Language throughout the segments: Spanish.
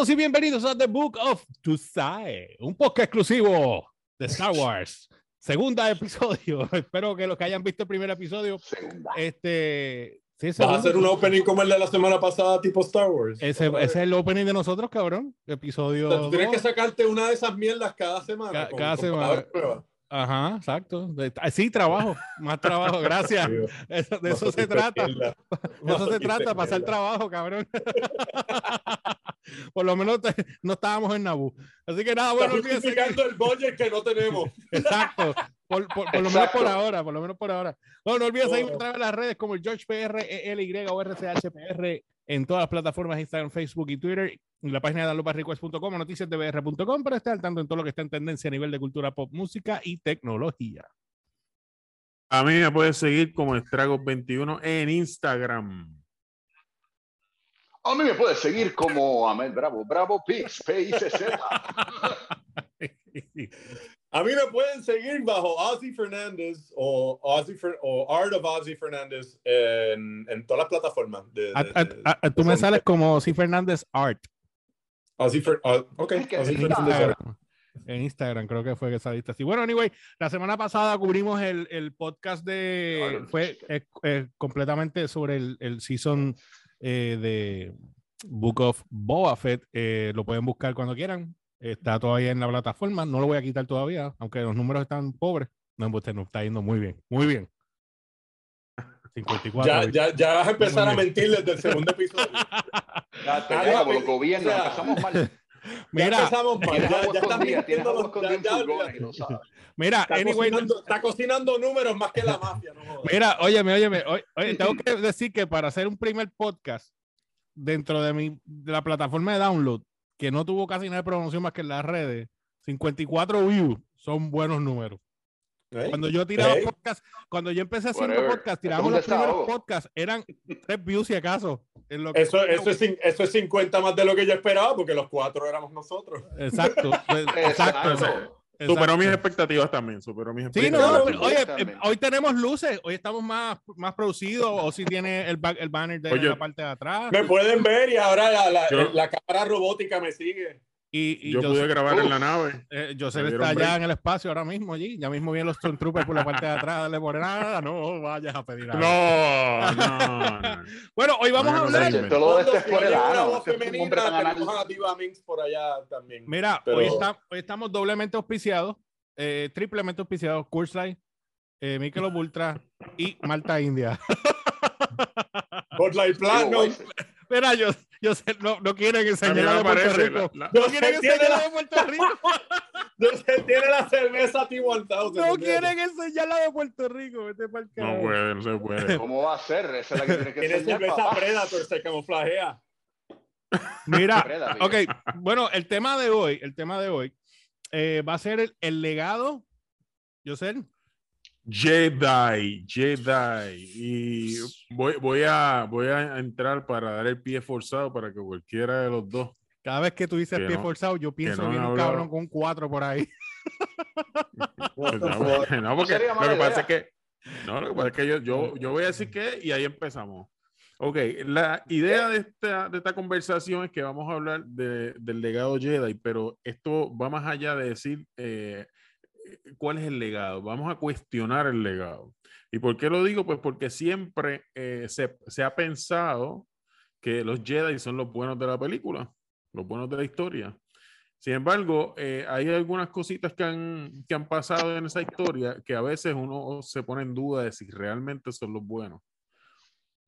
Todos y bienvenidos a The Book of Tusae, un podcast exclusivo de Star Wars. Segunda episodio. Espero que los que hayan visto el primer episodio, Segunda. este, sí, ¿Vas a hacer un opening como el de la semana pasada, tipo Star Wars? Ese, ese es el opening de nosotros, cabrón. Episodio. O sea, tú tienes dos. que sacarte una de esas mierdas cada semana. Ca- con- cada con semana. Ajá, exacto. Ah, Sí, trabajo, más trabajo, gracias. Eso- de eso se trata. De eso se trata, pasar trabajo, cabrón. Por lo menos te- no estábamos en Naboo. Así que nada, bueno, olvídense el budget que no tenemos. Exacto. Por, por- por lo menos por ahora, por lo menos por ahora. Bueno, no olvides seguirme Oh. a través de las redes como el George PR, ELY o RCHPR en todas las plataformas Instagram, Facebook y Twitter. En la página de downloadbarrequest.com o noticiasdbr.com para estar al tanto en todo lo que está en tendencia a nivel de cultura pop, música y tecnología. A mí me puedes seguir como Estragos21 en Instagram. A mí me puedes seguir como Amel Bravo, Bravo Pix, PICZ. A mí me pueden seguir bajo Ozzy Fernández o, Ozzy Fer- o Art of Ozzy Fernández en, en todas las plataformas. De, A- de- a- de- a- tú me sales como si Fernández Art. Ozzy Fer- ah, ok, Es que Ozzy Fernández Art. En Instagram creo que fue que saliste así. Bueno, anyway, la semana pasada cubrimos el, el podcast de... Fue eh, eh, completamente sobre el, el season eh, de Book of Boba Fett. Eh, lo pueden buscar cuando quieran. Está todavía en la plataforma. No lo voy a quitar todavía, aunque los números están pobres. No, usted nos está yendo muy bien. Muy bien. 54. Ya, ya, ya vas a empezar a mentir desde el segundo episodio. Ya te Ah, no, los gobiernos, empezamos mal. Ya Mira, empezamos mal. Ya, ya mintiendo. no mira, Está, anyway, no- cocinando, está cocinando números más que la mafia. No. Mira, óyeme, óyeme, oye, oye, tengo que decir que para hacer un primer podcast dentro de mi de la plataforma de download, que no tuvo casi nada de promoción más que en las redes, 54 views son buenos números. ¿Eh? Cuando yo tiraba Ey. podcast, cuando yo empecé haciendo Whatever. podcast, tirábamos los primeros podcasts, eran tres views si acaso. en lo que- Eso, eso, es, eso es 50 más de lo que yo esperaba, porque los cuatro éramos nosotros. Exacto, pues, exacto. Exacto. Superó mis expectativas también. Superó mis Sí, expectativas. no, Claro, pero, oye, eh, hoy tenemos luces, hoy estamos más, más producidos, o si tiene el, ba- el banner de Oye. la parte de atrás. Me pueden ver y ahora la, la, Yo- la cámara robótica me sigue. Y, y Yo yo pude grabar en la nave. Eh, Joseph está allá en el espacio ahora mismo allí. Ya mismo vienen los Stormtroopers por la parte de atrás. Darle por nada. No vayas a pedir nada. No, no, no. Bueno, hoy vamos a No, hablar. no. Todo esto es por el ano. tenemos a Diva Minx por allá también. Mira, Pero- hoy, está- hoy estamos doblemente auspiciados, eh, triplemente auspiciados. Kurzlight, eh, Michelob Ultra y Malta India. Platinum. Digo, Mira, yo, yo sé, no, no quieren A enseñar de Puerto parece, Rico. la- la- No No quieren se tiene enseñar de Puerto Rico. No se tiene la cerveza T1000. No quieren enseñar la de Puerto Rico. Vete No puede, no se puede. ¿Cómo va a ser? Esa es la que tiene que Tiene cerveza papá. Predator, se camuflajea. Mira, ok, bueno, el tema de hoy, el tema de hoy eh, va a ser el, el legado, yo sé, Jedi, Jedi. Y voy, voy, a, voy a entrar para dar el pie forzado para que cualquiera de los dos. cada vez que tú dices Que pie no- forzado, yo pienso no han viene un hablado. cabrón con un 4 por ahí. What the No, porque- no, lo que pasa idea. es que. No, lo que pasa es que yo, yo, yo voy a decir que y ahí empezamos. Ok, la idea de esta, de esta conversación es que vamos a hablar de- del legado Jedi, pero esto va más allá de decir eh, cuál es el legado. Vamos a cuestionar el legado. ¿Y por qué lo digo? Pues porque siempre eh, se, se ha pensado que los Jedi son los buenos de la película, los buenos de la historia. Sin embargo, eh, hay algunas cositas que han, que han pasado en esa historia que a veces uno se pone en duda de si realmente son los buenos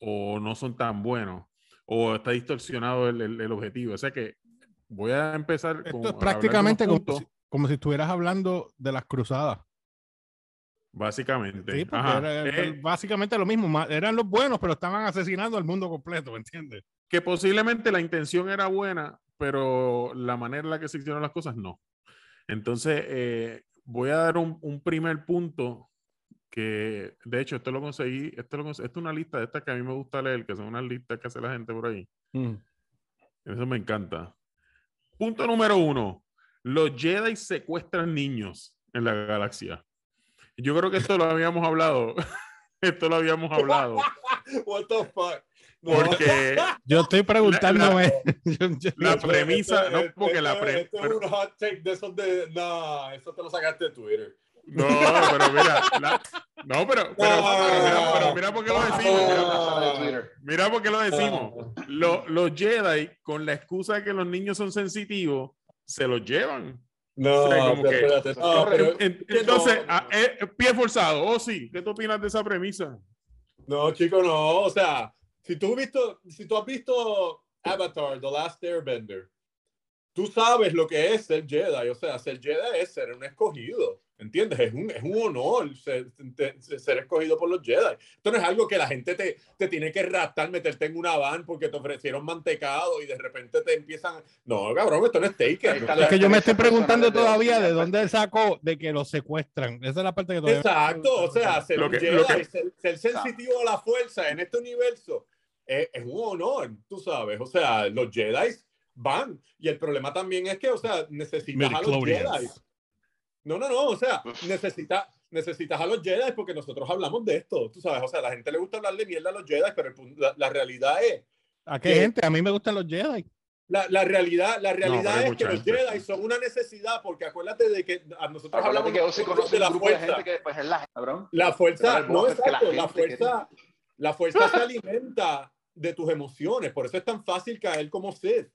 o no son tan buenos o está distorsionado el, el- el objetivo. O sea que voy a empezar Esto con- es prácticamente como si, como si estuvieras hablando de las cruzadas. básicamente. Sí, porque era- era Eh, básicamente lo mismo. Eran los buenos, pero estaban asesinando al mundo completo, ¿me entiendes? que posiblemente la intención era buena, pero la manera en la que se hicieron las cosas no. Entonces, eh, voy a dar un, un primer punto que, de hecho, esto lo conseguí, esto, lo esto es una lista de estas que a mí me gusta leer, que son unas listas que hace la gente por ahí. Eso me encanta. Punto número uno. Los Jedi secuestran niños en la galaxia. Yo creo que esto lo habíamos hablado. esto lo habíamos hablado. What the fuck? No. Porque Yo estoy preguntándome. yo- la Esto- premisa, esto- no, porque la esto- pre- esto pero- es un hot take de esos de. No, eso te lo sacaste de Twitter. No, pero mira, la- no, pero, pero, pero mira, pero mira por qué lo decimos. Mira, mira por qué lo decimos. Ah. Lo- los Jedi, con la excusa de que los niños son sensitivos, se los llevan. No, Sí, como pero que- espérate. No, pero- entonces, no, a- eh, pie forzado. Oh, sí. ¿Qué tú opinas de esa premisa? No, chico, no. O sea, si tú, has visto, si tú has visto Avatar, The Last Airbender, tú sabes lo que es ser Jedi. O sea, ser Jedi es ser un escogido. ¿Entiendes? Es un, es un honor ser, ser escogido por los Jedi. Esto no es algo que la gente te, te tiene que raptar, meterte en una van porque te ofrecieron mantecado y de repente te empiezan. No, cabrón, esto no es Ahí taken. está O sea, Es que yo me estoy preguntando de- todavía de de- dónde sacó de que los secuestran. Esa es la parte que todavía. Exacto, o sea, ser, Lo que- Jedi, lo que- ser, ser sensitivo a la fuerza en este universo es, es un honor, tú sabes. O sea, los Jedi van. Y el problema también es que, o sea, necesitas a los Jedi. No, no, no, o sea, necesita, necesitas a los Jedi porque nosotros hablamos de esto, tú sabes. O sea, a la gente le gusta hablarle mierda a los Jedi, pero el la, la realidad es ¿A qué que- gente? A mí me gustan los Jedi. la, la realidad, la realidad hay es que los gente. Jedi son una necesidad, porque acuérdate de que a nosotros Acuérdate hablamos que Ozzy nosotros conoce de la de fuerza. gente que pues es la cabrón. La fuerza, no que la exacto, la fuerza, la fuerza se alimenta de tus emociones, por eso es tan fácil caer como Sith,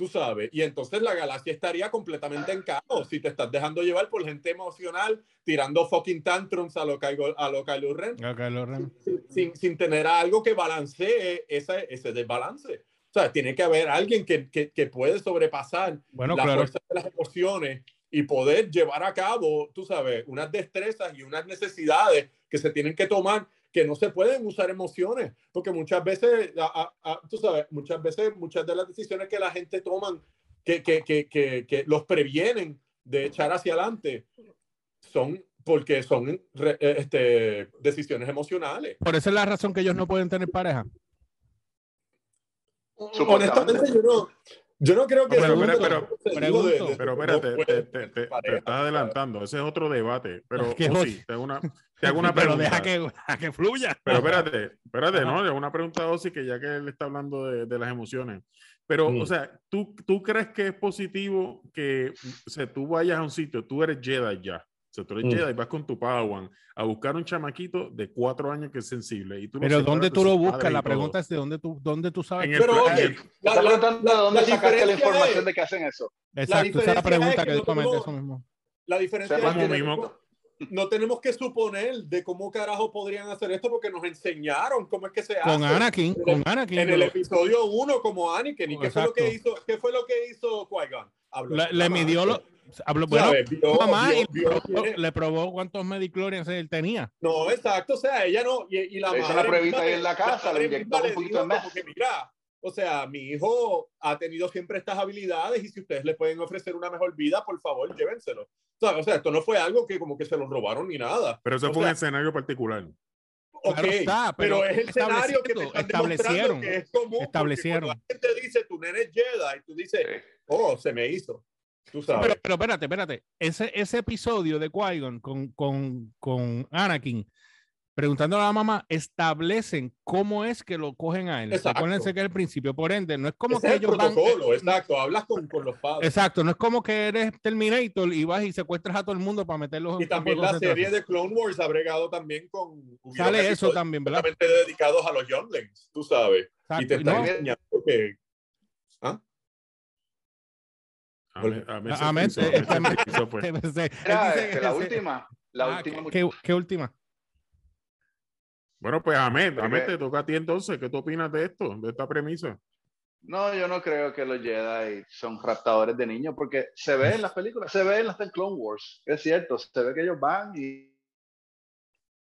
tú sabes, y entonces la galaxia estaría completamente en caos si te estás dejando llevar por gente emocional, tirando fucking tantrums a lo, Kylo- a lo Kylo Ren, Ok, lo rem- sin, sin- sin tener algo que balancee ese, ese desbalance. O sea, tiene que haber alguien que, que, que puede sobrepasar Bueno, la claro. fuerza de las emociones y poder llevar a cabo, tú sabes, unas destrezas y unas necesidades que se tienen que tomar, que no se pueden usar emociones, porque muchas veces, a- a- a- tú sabes, muchas veces, muchas de las decisiones que la gente toman, que, que, que, que, que los previenen de echar hacia adelante, son porque son re- eh, este, decisiones emocionales. Por esa es la razón que ellos no pueden tener pareja. Honestamente, yo no, yo no creo que Pero, sea un pero, pero, de- Pero no espérate, te, puede te- te- te pareja, estás adelantando. Ese es otro debate. Pero, Es que oh, sí, te hago una, te hago una Pero pregunta. deja que, deja que fluya. Pero espérate, espérate, Ajá. ¿no? Es una pregunta a Ozzy que ya que él está hablando de, de las emociones. Pero, Mm. o sea, ¿tú, ¿tú crees que es positivo que o sea, tú vayas a un sitio, tú eres Jedi ya? O sea, tú eres Mm. Jedi, vas con tu Padawan a buscar un chamaquito de cuatro años que es sensible. Y tú Pero ¿dónde de tú lo buscas? La todo. pregunta es de dónde tú, dónde tú sabes. En que- el Pero plan- oye, el- la, la- preguntando de la- dónde la sacaste la información es- de que hacen eso. Exacto, esa es la diferencia pregunta es que que comenté tenemos- eso mismo. la diferencia Se es que mismo, no, tenemos que suponer de cómo carajo podrían hacer esto porque nos enseñaron cómo es que se hace. Con Anakin, En con el- Anakin. En el episodio 1 como Anakin. ¿Y qué fue, lo que hizo, qué fue lo que hizo Qui-Gon? Le, la midió lo. Habló, bueno. Vio- mamá vio- vio le probó- le probó cuántos mediclorians él tenía. No, exacto, o sea, ella no, y, y la Le madre una pruebita ahí en la casa, madre le inyectó un poquito dijo de meth. como que, mira, o sea, mi hijo ha tenido siempre estas habilidades y si ustedes le pueden ofrecer una mejor vida, por favor, llévenselo. O sea, o sea, esto no fue algo que como que se lo robaron ni nada. Pero eso O fue un sea, escenario particular. Ok, Claro está, pero, pero es el escenario que te están establecieron, que es común. establecieron. cuando la gente dice, tu nene es Jedi, tú dices, oh, se me hizo. Tú sabes. Pero, pero espérate, espérate. Ese, ese episodio de Qui-Gon con, con, con Anakin, preguntando a la mamá, establecen cómo es que lo cogen a él. Exacto. Acuérdense que es el principio. Por ende, no es como Ese que es el ellos van. protocolo, exacto. Hablas con, con los padres. Exacto, no es como que eres Terminator y vas y secuestras a todo el mundo para meterlos en Y un campo de también la serie de Clone Wars ha bregado también con. Sale eso también, ¿verdad? dedicados a los younglings, tú sabes. Exacto, Y te y están no, enseñando que. A mí- a la última. La Ah, última. ¿qué, qué última? Bueno, pues Ahmed, Porque- Ahmed, te toca a ti entonces. ¿Qué tú opinas de esto, de esta premisa? No, yo no creo que los Jedi son raptadores de niños, porque se ve en las películas, se ve en las de Clone Wars, es cierto, se ve que ellos van y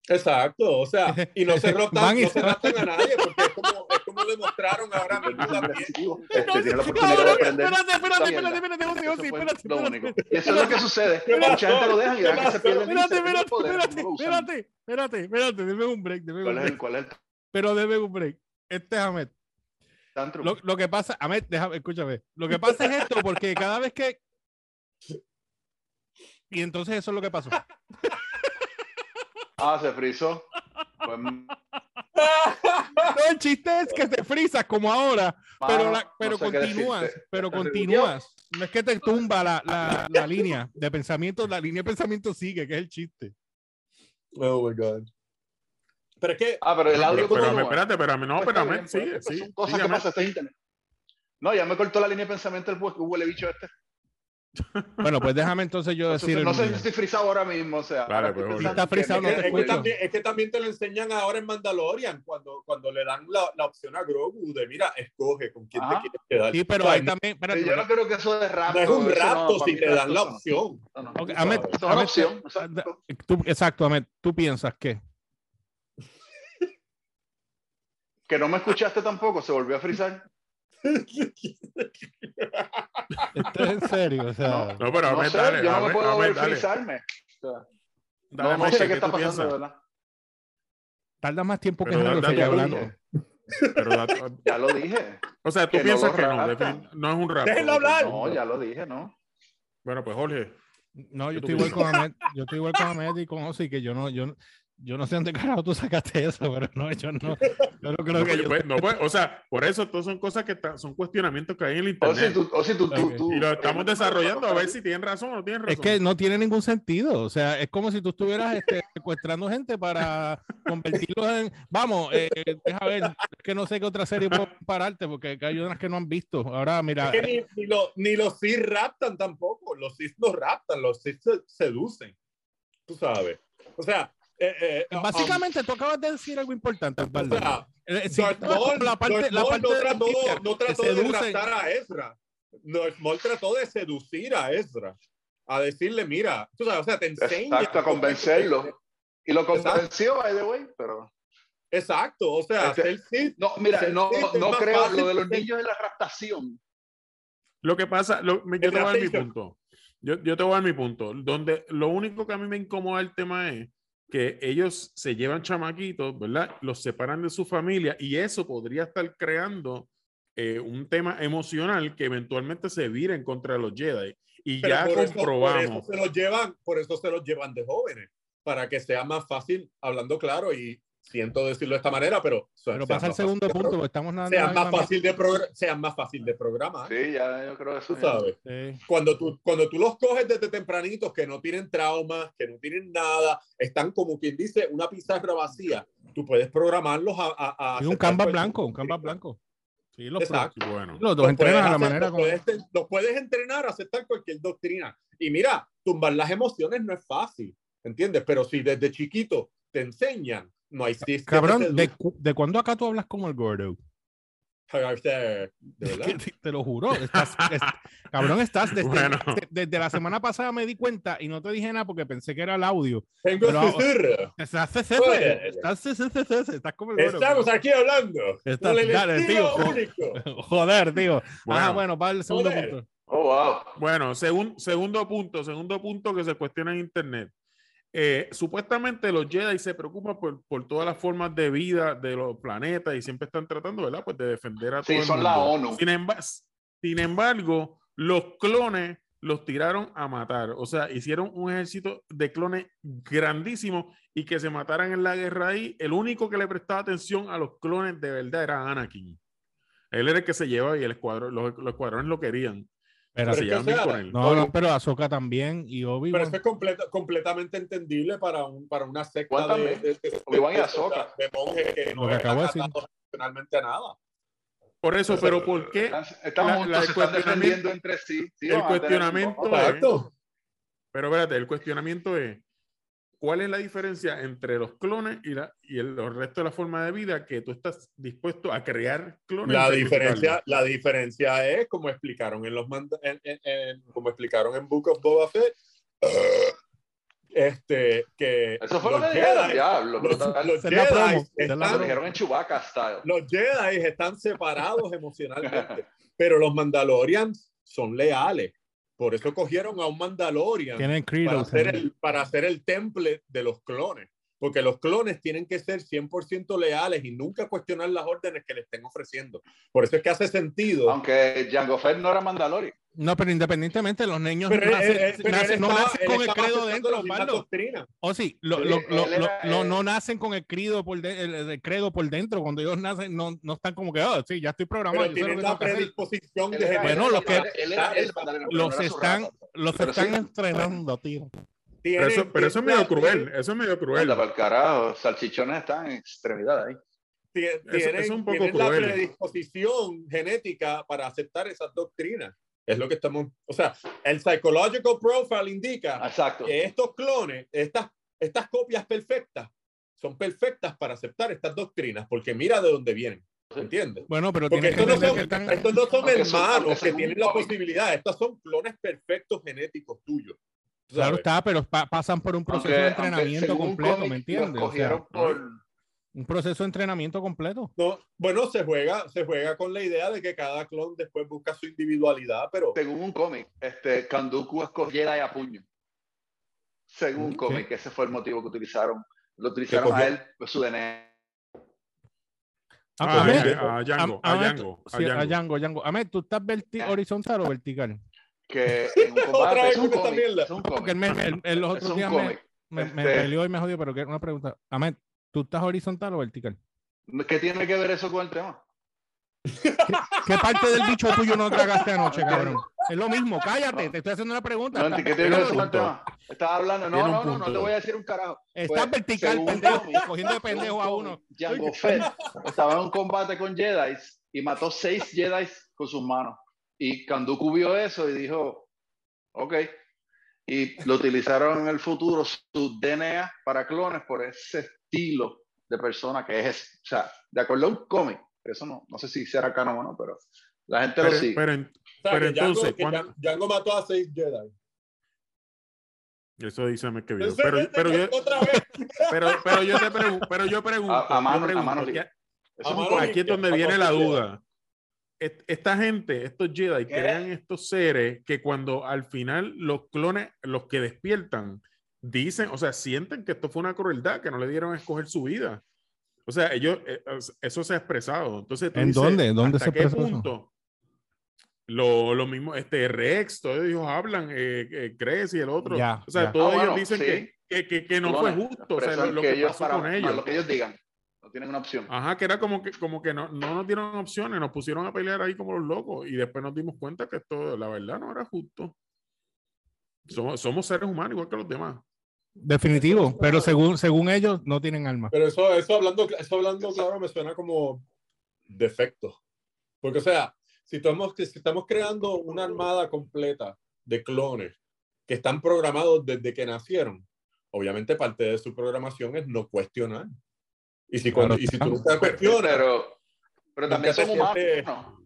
Exacto, o sea, y no se y no se se raptan a nadie, porque es como, es como demostraron ahora mismo también. este, tienen la oportunidad de aprender. Espérate, espérate, espérate, espérate, espérate, lo espérate. único. Y eso es lo que sucede. ¿Qué Mucha gente lo dejan y ¿Qué dejan que se pierden. Espérate, espérate, "No lo espérate, lo usan". espérate, espérate, espérate, deme un break, deme un ¿Cuál es break. el, cuál es el Pero deme un break. Este es Ahmed. Lo, lo que pasa, Ahmed, déjame, escúchame. Lo que pasa es esto, porque cada vez que. Y entonces eso es lo que pasó. Ah, se frizó. Pues, No, el chiste es que te frisas como ahora, pero, no pero sé continúas, pero continúas. No es que te tumba la, la, la línea de pensamiento, la línea de pensamiento sigue, que es el chiste. Oh my God. Pero es que. Ah, pero el Pero, audio pero, continúa. espérate, espérate, no, Pues sigue, sigue, Son cosas que sígame. pasan, este es internet. No, ya me cortó la línea de pensamiento el hue- huele bicho este. Bueno, pues déjame entonces yo Entonces, decir. el no sé si estoy frisado ahora mismo, o sea. Ahora pues, Está frisado, no te Es que, escucho. también, es que también te lo enseñan ahora en Mandalorian cuando, cuando le dan la, la opción a Grogu de mira, escoge con quién te quieres quedar. Sí, pero O sea, ahí también. espérate, Sí, yo no creo que eso de rapto. no es un no, rapto si te dan la no. opción. No, no. Ahmed, es una eh, exacto. tú- exacto, Ahmed, ¿tú piensas que? Que no me escuchaste tampoco, se volvió a frizar. Esto es en serio, o sea. No, pero No Ahmed, sé, dale, yo no me puedo ver frizarme. O sea, Dale, no, no sé qué está tú pasando, de piensas? verdad. Tarda más tiempo que Pero da- sigue da- hablando. Pero da- Ya lo dije. o sea, tú Que no piensas que no, no es un rap. Déjenlo hablar. No, ya lo dije, ¿no? Bueno, pues Jorge, No, yo ¿Qué estoy igual con Ahmed, yo estoy igual con Ahmed y con Ozzy, que yo no, yo, no- yo no sé dónde carajo tú sacaste eso, pero no, yo no, yo no creo no, que pues, yo. pues, no, pues, o sea, por eso todos son cosas que son cuestionamientos que hay en el O si internet. tú, o si tú, tú, Ok. tú- y lo estamos desarrollando a ver si tienen razón o no tienen razón. Es que no tiene ningún sentido, o sea, es como si tú estuvieras este, secuestrando gente para convertirlos en, vamos, eh, deja ver, es que no sé qué otra serie puedo pararte, porque hay unas que no han visto. Ahora, mira, Es que ni, ni, lo- ni los Sith raptan tampoco. Los Sith no raptan, los Sith se seducen. Tú sabes. O sea, eh, eh, um, básicamente tú acabas de decir algo importante, o Osvaldo. sea, Eh, Darth vas con Maul, la parte, Darth la parte no de trató, mentira no trató de raptar a Ezra. Darth Maul trató de seducir a Ezra. A decirle, mira, tú sabes, o sea, te enseña. Exacto, a convencerlo. Y lo convenció, by the way, pero. Exacto, o sea, Este- el Sith. No, mira, Sí, no, sí, es no más creo fácil lo de los niños es la raptación. Lo que pasa, lo- me- yo te voy a dar mi punto. Yo, yo te voy a dar mi punto. Donde lo único que a mí me incomoda el tema es que ellos se llevan chamaquitos, ¿verdad? Los separan de su familia y eso podría estar creando eh, un tema emocional que eventualmente se vira en contra de los Jedi. Y Pero ya por eso- comprobamos. por eso se los llevan, por eso se los llevan de jóvenes, para que sea más fácil, hablando claro, y siento decirlo de esta manera, pero, Pero pasa el segundo punto, estamos nada Sean más, fácil de progr- sean más fácil de programar. Sí, ya yo creo que eso Tú sabes. Sí. Cuando tú, cuando tú los coges desde tempranitos que no tienen traumas, que no tienen nada, están como quien dice una pizarra vacía, tú puedes programarlos a... a, a Sí, un canvas blanco, un canvas blanco. Sí, los, Exacto. Bueno, los dos Los entrenan puedes a la hacer- manera los como. puedes, los puedes entrenar a aceptar cualquier doctrina. Y mira, tumbar las emociones no es fácil, ¿entiendes? Pero si desde chiquito te enseñan, no hay. Cabrón, ¿de, cu- ¿de cuándo acá tú hablas como el gordo? ¿De verdad? Que te, te lo juro. Estás, es- cabrón, estás desde, Bueno. de- desde la semana pasada me di cuenta y no te dije nada porque pensé que era el audio. Tengo Pero- susurro. Estás CCC, estás estás como el gordo. Estamos aquí hablando. Estás- el dale, estilo tío. único. Joder, tío. Bueno. Ah, bueno, para el segundo Joder. punto. Oh, wow. Bueno, segun- segundo punto, segundo punto que se cuestiona en Internet. Eh, supuestamente los Jedi se preocupan por, por todas las formas de vida de los planetas y siempre están tratando, ¿verdad? Pues de defender a Sí, todo el son la mundo. ONU. Sin, emba- sin embargo, los clones los tiraron a matar. O sea, hicieron un ejército de clones grandísimo y que se mataran en la guerra ahí. El único que le prestaba atención a los clones de verdad era Anakin. Él era el que se llevaba y el escuadrón, los, los escuadrones lo querían. Pero, se es que, llevan o bien sea, con él. no, no, pero Ahsoka también y Pero Obi-Wan. eso es completa- completamente entendible para, un, para una secta de, de, de- Obi-Wan y de- Ahsoka. de monjes que Lo no que acabo de a nada. Por eso, pero ¿por qué? Están La- la- se el están cuestionamiento- defendiendo entre sí. Sí, el cuestionamiento es-. Pero espérate, el cuestionamiento es, ¿cuál es la diferencia entre los clones y, la, y el, el resto de la forma de vida que tú estás dispuesto a crear clones? La diferencia, la diferencia es, como explicaron en los en, en- en- como explicaron en Book of Boba Fett, este, que Eso fue lo los que dijeron, diablo. los, los Jedi están- dijeron en Chewbacca style. los Jedi están separados emocionalmente, pero los Mandalorians son leales. Por eso cogieron a un Mandalorian para hacer, el, para hacer el temple de los clones. Porque los clones tienen que ser 100% leales y nunca cuestionar las órdenes que le estén ofreciendo. Por eso es que hace sentido. Aunque Jango Fett no era Mandalorian. No, pero independientemente, los niños Pero nacen, él- nacen- él no estaba- nacen con el credo dentro, las mismas Osvaldo. doctrinas. O sí, lo- Sí, lo- lo- era, lo- no, eh, no nacen con el credo por, de- el, el credo por dentro. Cuando ellos nacen, no, no están como que, oh, sí, ya estoy programado. Pero tienen la tengo que hacer". predisposición de Bueno, generar- los que- Los están, los están entrenando, tío. Pero eso, pero eso es medio cruel. Eso es medio cruel. Anda, para el carajo, salchichones están en extremidad ahí. Eso- tienen, eso es un poco tienen la cruel. predisposición genética para aceptar esas doctrinas. Es lo que estamos, o sea, el psychological profile indica Exacto. que estos clones, estas, estas copias perfectas, son perfectas para aceptar estas doctrinas, porque mira de dónde vienen, ¿entiendes? Bueno, pero Porque que estos no, son, que están. estos no son hermanos que tienen la posibilidad, estos son clones perfectos genéticos tuyos. ¿Tú Claro está, pero pa- pasan por un proceso Aunque- de entrenamiento completo, ¿me entiendes? O sea, por- un proceso de entrenamiento completo. No, bueno, se juega, se juega con la idea de que cada clon después busca su individualidad, pero según un cómic, este, Kanduku escogió Jedi a puño. Según un cómic, ese fue el motivo que utilizaron. Lo utilizaron a él, pues, su DNA. Ah, a Django, a Django, a a Django. Django, Django. Ahmed, ¿tú estás verti- horizontal o vertical? Que en un Otra combate vez es un cómic. Es un él me, él- él los Es otros un días me, cómic. me, me Este- peleó y me jodió, pero que una pregunta. Ahmed, ¿tú estás horizontal o vertical? ¿Qué tiene que ver eso con el tema? ¿Qué parte del bicho tuyo no tragaste anoche, cabrón? Es lo mismo, cállate, te estoy haciendo una pregunta. No, Estás ¿Qué tiene que ver eso con el punto. tema? Estaba hablando, no, no, no, no te voy a decir un carajo. estás Pues, vertical, pendejo, cómic, cogiendo de pendejo a uno. Jango Fett estaba en un combate con Jedi y mató seis Jedi con sus manos. Y Kanduku vio eso y dijo, ok. Y lo utilizaron en el futuro, su DNA para clones por ese estilo de persona que es. O sea, de acuerdo a un cómic, eso no, no sé si será canon o no, pero la gente Pero, lo sigue. pero en- o sea, Pero Django- entonces, que ¿cuándo- Django- Django mató a seis Jedi. eso dice que vio. Pero, pero, yo, pero, pero yo te pregunto, pero yo pregunto, A- a yo mano- a pregunto, mano libre. Eso es a mano aquí es donde viene a la duda. Est- Esta gente, estos Jedi, ¿Qué? crean estos seres que cuando al final los clones, los que despiertan, dicen, o sea, sienten que esto fue una crueldad, que no le dieron a escoger su vida. O sea, ellos, eh, eso se ha expresado. Entonces, tú ¿En dices, dónde? ¿Dónde ¿hasta se qué punto? Lo, lo mismo, este Rex, todos ellos hablan, eh, eh, Cres y el otro. Ya, o sea, ya. todos Ah, ellos bueno, dicen sí. que, que, que, que no fue justo, o sea, lo, que que ellos pasó para- con para ellos. lo que ellos digan. Tienen una opción. Ajá, que era como que, como que no, no nos dieron opciones, nos pusieron a pelear ahí como los locos y después nos dimos cuenta que esto, la verdad, no era justo. Somos, somos seres humanos igual que los demás. Definitivo, pero según, según ellos no tienen alma. Pero eso, eso hablando, eso hablando claro me suena como defecto. Porque, o sea, si estamos, si estamos creando una armada completa de clones que están programados desde que nacieron, obviamente parte de su programación es no cuestionar. Y si, cuando, y si tú nunca cuestionas, Pero, pero también son te humanos. sientes- ¿no?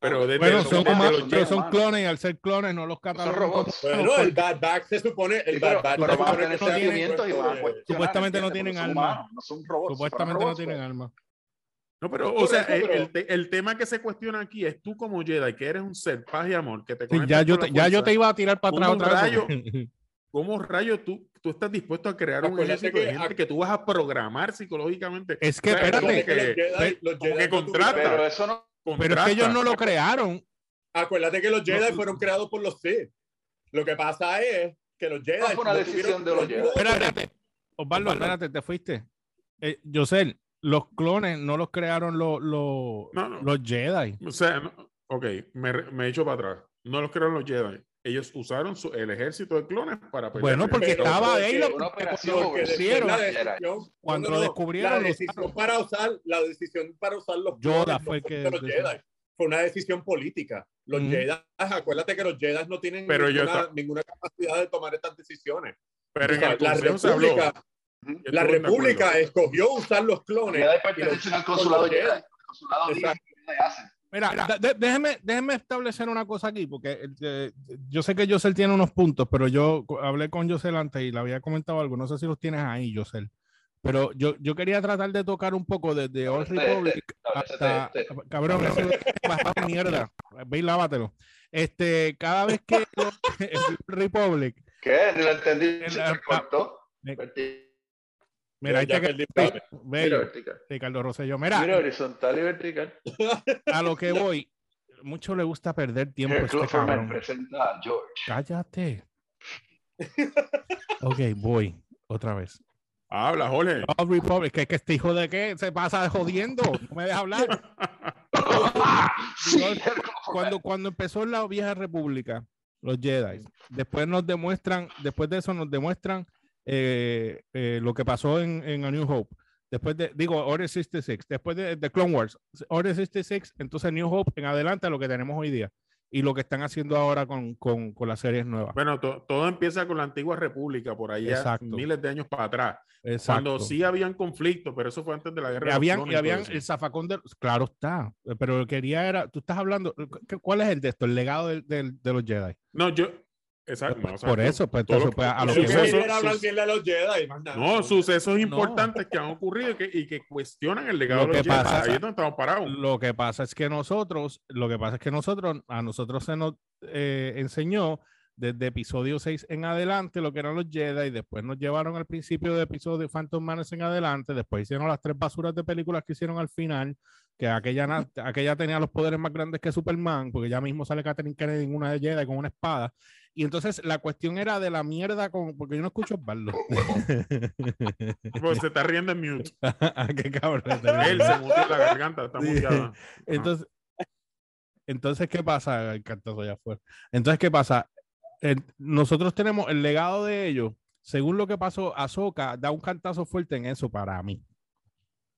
Pero desde Bueno, son, humanos, pero son humanos. clones y al ser clones no los catalogan como robots. humanos bueno, el Bad Batch se supone, el Sí, Bad pero, Batch pero se supone que cuestionar, Supuestamente no tienen son alma. humanos, no son robots. supuestamente son no tienen alma. No, pero, o sea, el, pero- el te- el tema que se cuestiona aquí es tú como Jedi, que eres un ser paz y amor, que te Sí, ya, yo te, ya yo te iba a tirar para atrás otra rayo. vez. ¿Cómo rayo tú, tú estás dispuesto a crear un ejército de que- gente que tú vas a programar psicológicamente? Es que, O sea, espérate, que- los Jedi- los como Jedi que no contrata. tuvieron- Pero eso no. pero es que ellos no lo crearon. Acuérdate que los Jedi No, fueron creados por los Sith. Lo que pasa es que los Jedi No fue una decisión de los Jedi. Espérate, Osvaldo, espérate, te fuiste. Eh, Yosel, los clones no los crearon los, los, No, no. los Jedi. O sea, ok, me, me he hecho para atrás. No los crearon los Jedi. Ellos usaron su- el ejército de clones para pelear. Bueno, porque Pero estaba porque ahí porque operación cuando lo Porque la Jedi. decisión- Cuando no, lo descubrieron, la decisión para usar la decisión para usar los Yoda clones fue no que de los. Jedi. Fue una decisión política. Los Ujú. Jedi, acuérdate que los Jedi no tienen Pero yo ninguna, capacidad de tomar estas decisiones. Pero en el la habló. República, la República escogió usar los clones. Jedi pertenecen al consulado los Jedi. El consulado dice Exacto. que Jedi hacen. Mira, da- de- déjeme, déjeme establecer una cosa aquí, porque eh, yo sé que Yosel tiene unos puntos, pero yo hablé con Yosel antes y le había comentado algo, no sé si los tienes ahí, Yosel. Pero yo, yo quería tratar de tocar un poco desde Este, Republic hasta. Cabrón, eso es bastante mierda. Ve y lávatelo. Este, cada vez que Republic. ¿Qué? Ni lo entendí. En Se cortó. Mira, ahí Ya te perdí, vertical. Ricardo Rosselló. Mira, Mira horizontal y vertical. a lo que voy, mucho le gusta perder tiempo Herb este cabrón. presenta a George. Cállate. Ok, voy otra vez. Habla, Jorge. Old Republic, que, que este hijo de qué se pasa jodiendo, no me deja hablar. Cuando, cuando empezó la vieja república, los Jedi, después nos demuestran, después de eso nos demuestran eh, eh, lo que pasó en, en A New Hope. Después de, digo, Order 66, después de, de Clone Wars, Order 66, entonces New Hope en adelante lo que tenemos hoy día y lo que están haciendo ahora con, con, con las series nuevas. Bueno, to- todo empieza con la antigua república, por allá, miles de años para atrás. Exacto. Cuando sí habían conflictos, pero eso fue antes de la guerra. Y de habían, y habían el zafacón de. Claro está. Pero quería era. Tú estás hablando. ¿qué- ¿Cuál es el de esto? El legado del- del- de los Jedi. No, yo. Exacto. no, o sea, Por eso, pues entonces, pues, a lo que sucesos- hablar sus- bien de los Jedi, más nada. No, sucesos No. importantes que han ocurrido y que, y que cuestionan el legado Lo de los que Jedi. pasa- Ahí es donde estamos parados. Lo que pasa es que nosotros, lo que pasa es que nosotros, a nosotros se nos eh, enseñó desde episodio 6 en adelante lo que eran los Jedi, después nos llevaron al principio de episodio Phantom Menace en adelante, después hicieron las tres basuras de películas que hicieron al final, que aquella, aquella tenía los poderes más grandes que Superman, porque ya mismo sale Catherine Kennedy en una de Jedi con una espada, y entonces la cuestión era de la mierda, con, porque yo no escucho Osvaldo. Pues se está riendo en mute. Qué cabrón. Él se mutió la garganta, está Sí. muteada. Entonces, entonces, ¿qué pasa? El cantazo allá afuera. Entonces, ¿qué pasa? El- nosotros tenemos el legado de ellos. Según lo que pasó, Ahsoka da un cantazo fuerte en eso para mí.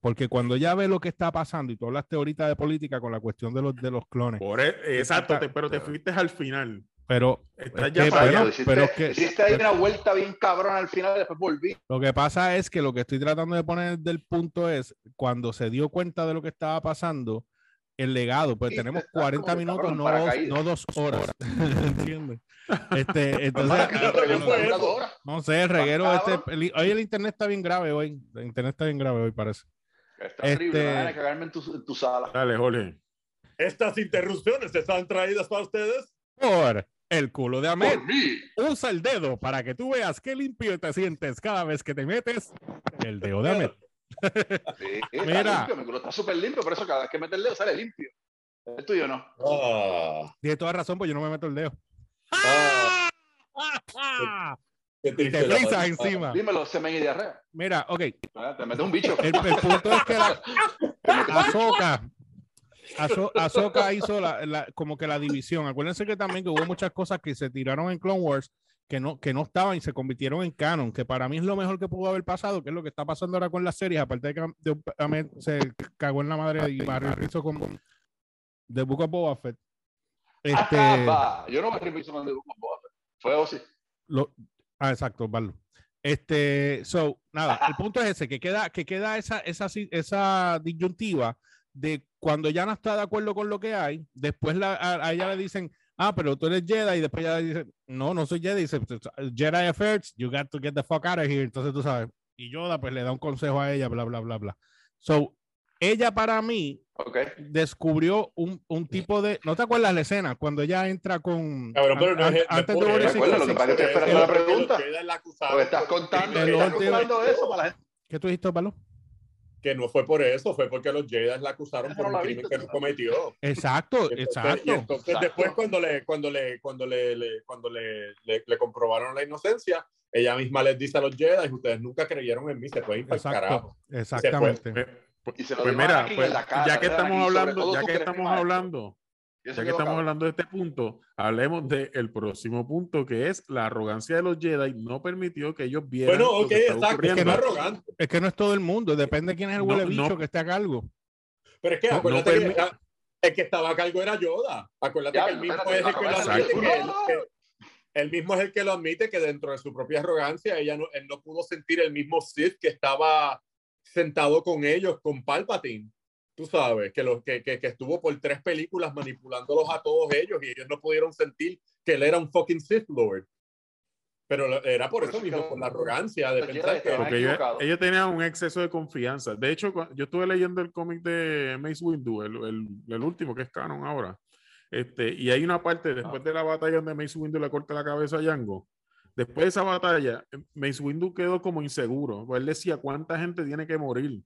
Porque cuando ya ve lo que está pasando, y tú hablaste ahorita de política con la cuestión de los, de los clones, Por e- exacto, te- pero te fuiste al final. pero, Estás es ya que, para bueno, hiciste, pero es que hiciste ahí una vuelta bien cabrón al final y después volví. lo que pasa es que lo que estoy tratando de poner del punto es, cuando se dio cuenta de lo que estaba pasando, el legado, pues Sí, tenemos estás 40 como minutos, cabrón, no dos, no dos horas. ¿Entiendes? Este, entonces, no sé, el reguero este, el- hoy el internet está bien grave hoy, el internet está bien grave hoy parece. Está horrible, Este- me van a cagarme en tu, en tu sala. Dale, Jorge. Estas interrupciones están traídas para ustedes. Por el culo de mí. usa el dedo para que tú veas qué limpio te sientes cada vez que te metes el dedo de Ahmed. Sí, Mira. limpio, mi culo está súper limpio, por eso cada vez que metes el dedo sale limpio. El tuyo no. Ah, Tienes toda razón, pues yo no me meto el dedo. ah, qué Y te frisas encima. Dímelo, semen y diarrea. Mira, ok, Ah, Te metes un bicho. el, el punto es que la, Ahsoka, Azo- Ahsoka hizo la, la- como que la división. Acuérdense que también que hubo muchas cosas que se tiraron en Clone Wars que no, que no estaban y se convirtieron en canon, que para mí es lo mejor que pudo haber pasado, que es lo que está pasando ahora con las series, aparte de que de- se cagó en la madre y barrió el piso con The Book of Boba Fett. Este, Ah, va. Yo no me reviso con el Boba Fett. Fue Ozzy. Lo, ah, exacto, Osvaldo. Este, so, nada, el punto es ese, que queda, que queda esa, esa, esa disyuntiva de cuando ya no está de acuerdo con lo que hay, después la, a, a ella le dicen, ah, pero tú eres Jedi, y después ella le dice, no, no soy Jedi, dice, Jedi affairs, you got to get the fuck out of here, entonces tú sabes, y Yoda pues le da un consejo a ella, bla, bla, bla, bla. So, ella para mí descubrió un, un tipo de, ¿no te acuerdas la escena? Cuando ella entra con, Cabrón, pero no es- antes no de lo que 66. pasa es que estoy esperando la pregunta. Porque estás contando, crimen El estás último- contando eso para la gente. ¿Qué tú dijiste, Osvaldo? Que no fue por eso, fue porque los Jedi la acusaron Eso por no un crimen que no cometió. Exacto, entonces- Y exacto. entonces Exacto. después cuando le, cuando le, cuando le, le- cuando le, le, le comprobaron la inocencia, ella misma les dice a los Jedi, ustedes nunca creyeron en mí, se pueden ir para el carajo. exactamente. Pues, Y se lo dijo a mira, pues, en la cara, ya que ¿verdad, estamos hablando, ya que estamos hablando, ya que estamos cabrón. hablando de este punto, hablemos del próximo punto, que es la arrogancia de los Jedi no permitió que ellos vieran Bueno, ok, exacto, es que no es arrogante. Es que no es todo el mundo, depende de quién es el No, huele bicho no. que esté a cargo. Pero es que acuérdate no que era- el que estaba a cargo era Yoda. Acuérdate Ya, que el mismo espérate, es el que lo admite que, él- mismo es el que lo admite que dentro de su propia arrogancia ella no, él no pudo sentir el mismo Sith que estaba sentado con ellos, con Palpatine. Tú sabes, que, los, que, que, que estuvo por tres películas manipulándolos a todos ellos y ellos no pudieron sentir que él era un fucking Sith Lord. Pero era por, Por eso eso mismo, por la arrogancia de los pensar que... Porque ellos tenían un exceso de confianza. De hecho, yo estuve leyendo el cómic de Mace Windu, el, el- el último que es canon ahora. Este, y hay una parte después de la batalla donde Mace Windu le corta la cabeza a Django. Después de esa batalla, Mace Windu quedó como inseguro. Pues él decía, ¿cuánta gente tiene que morir?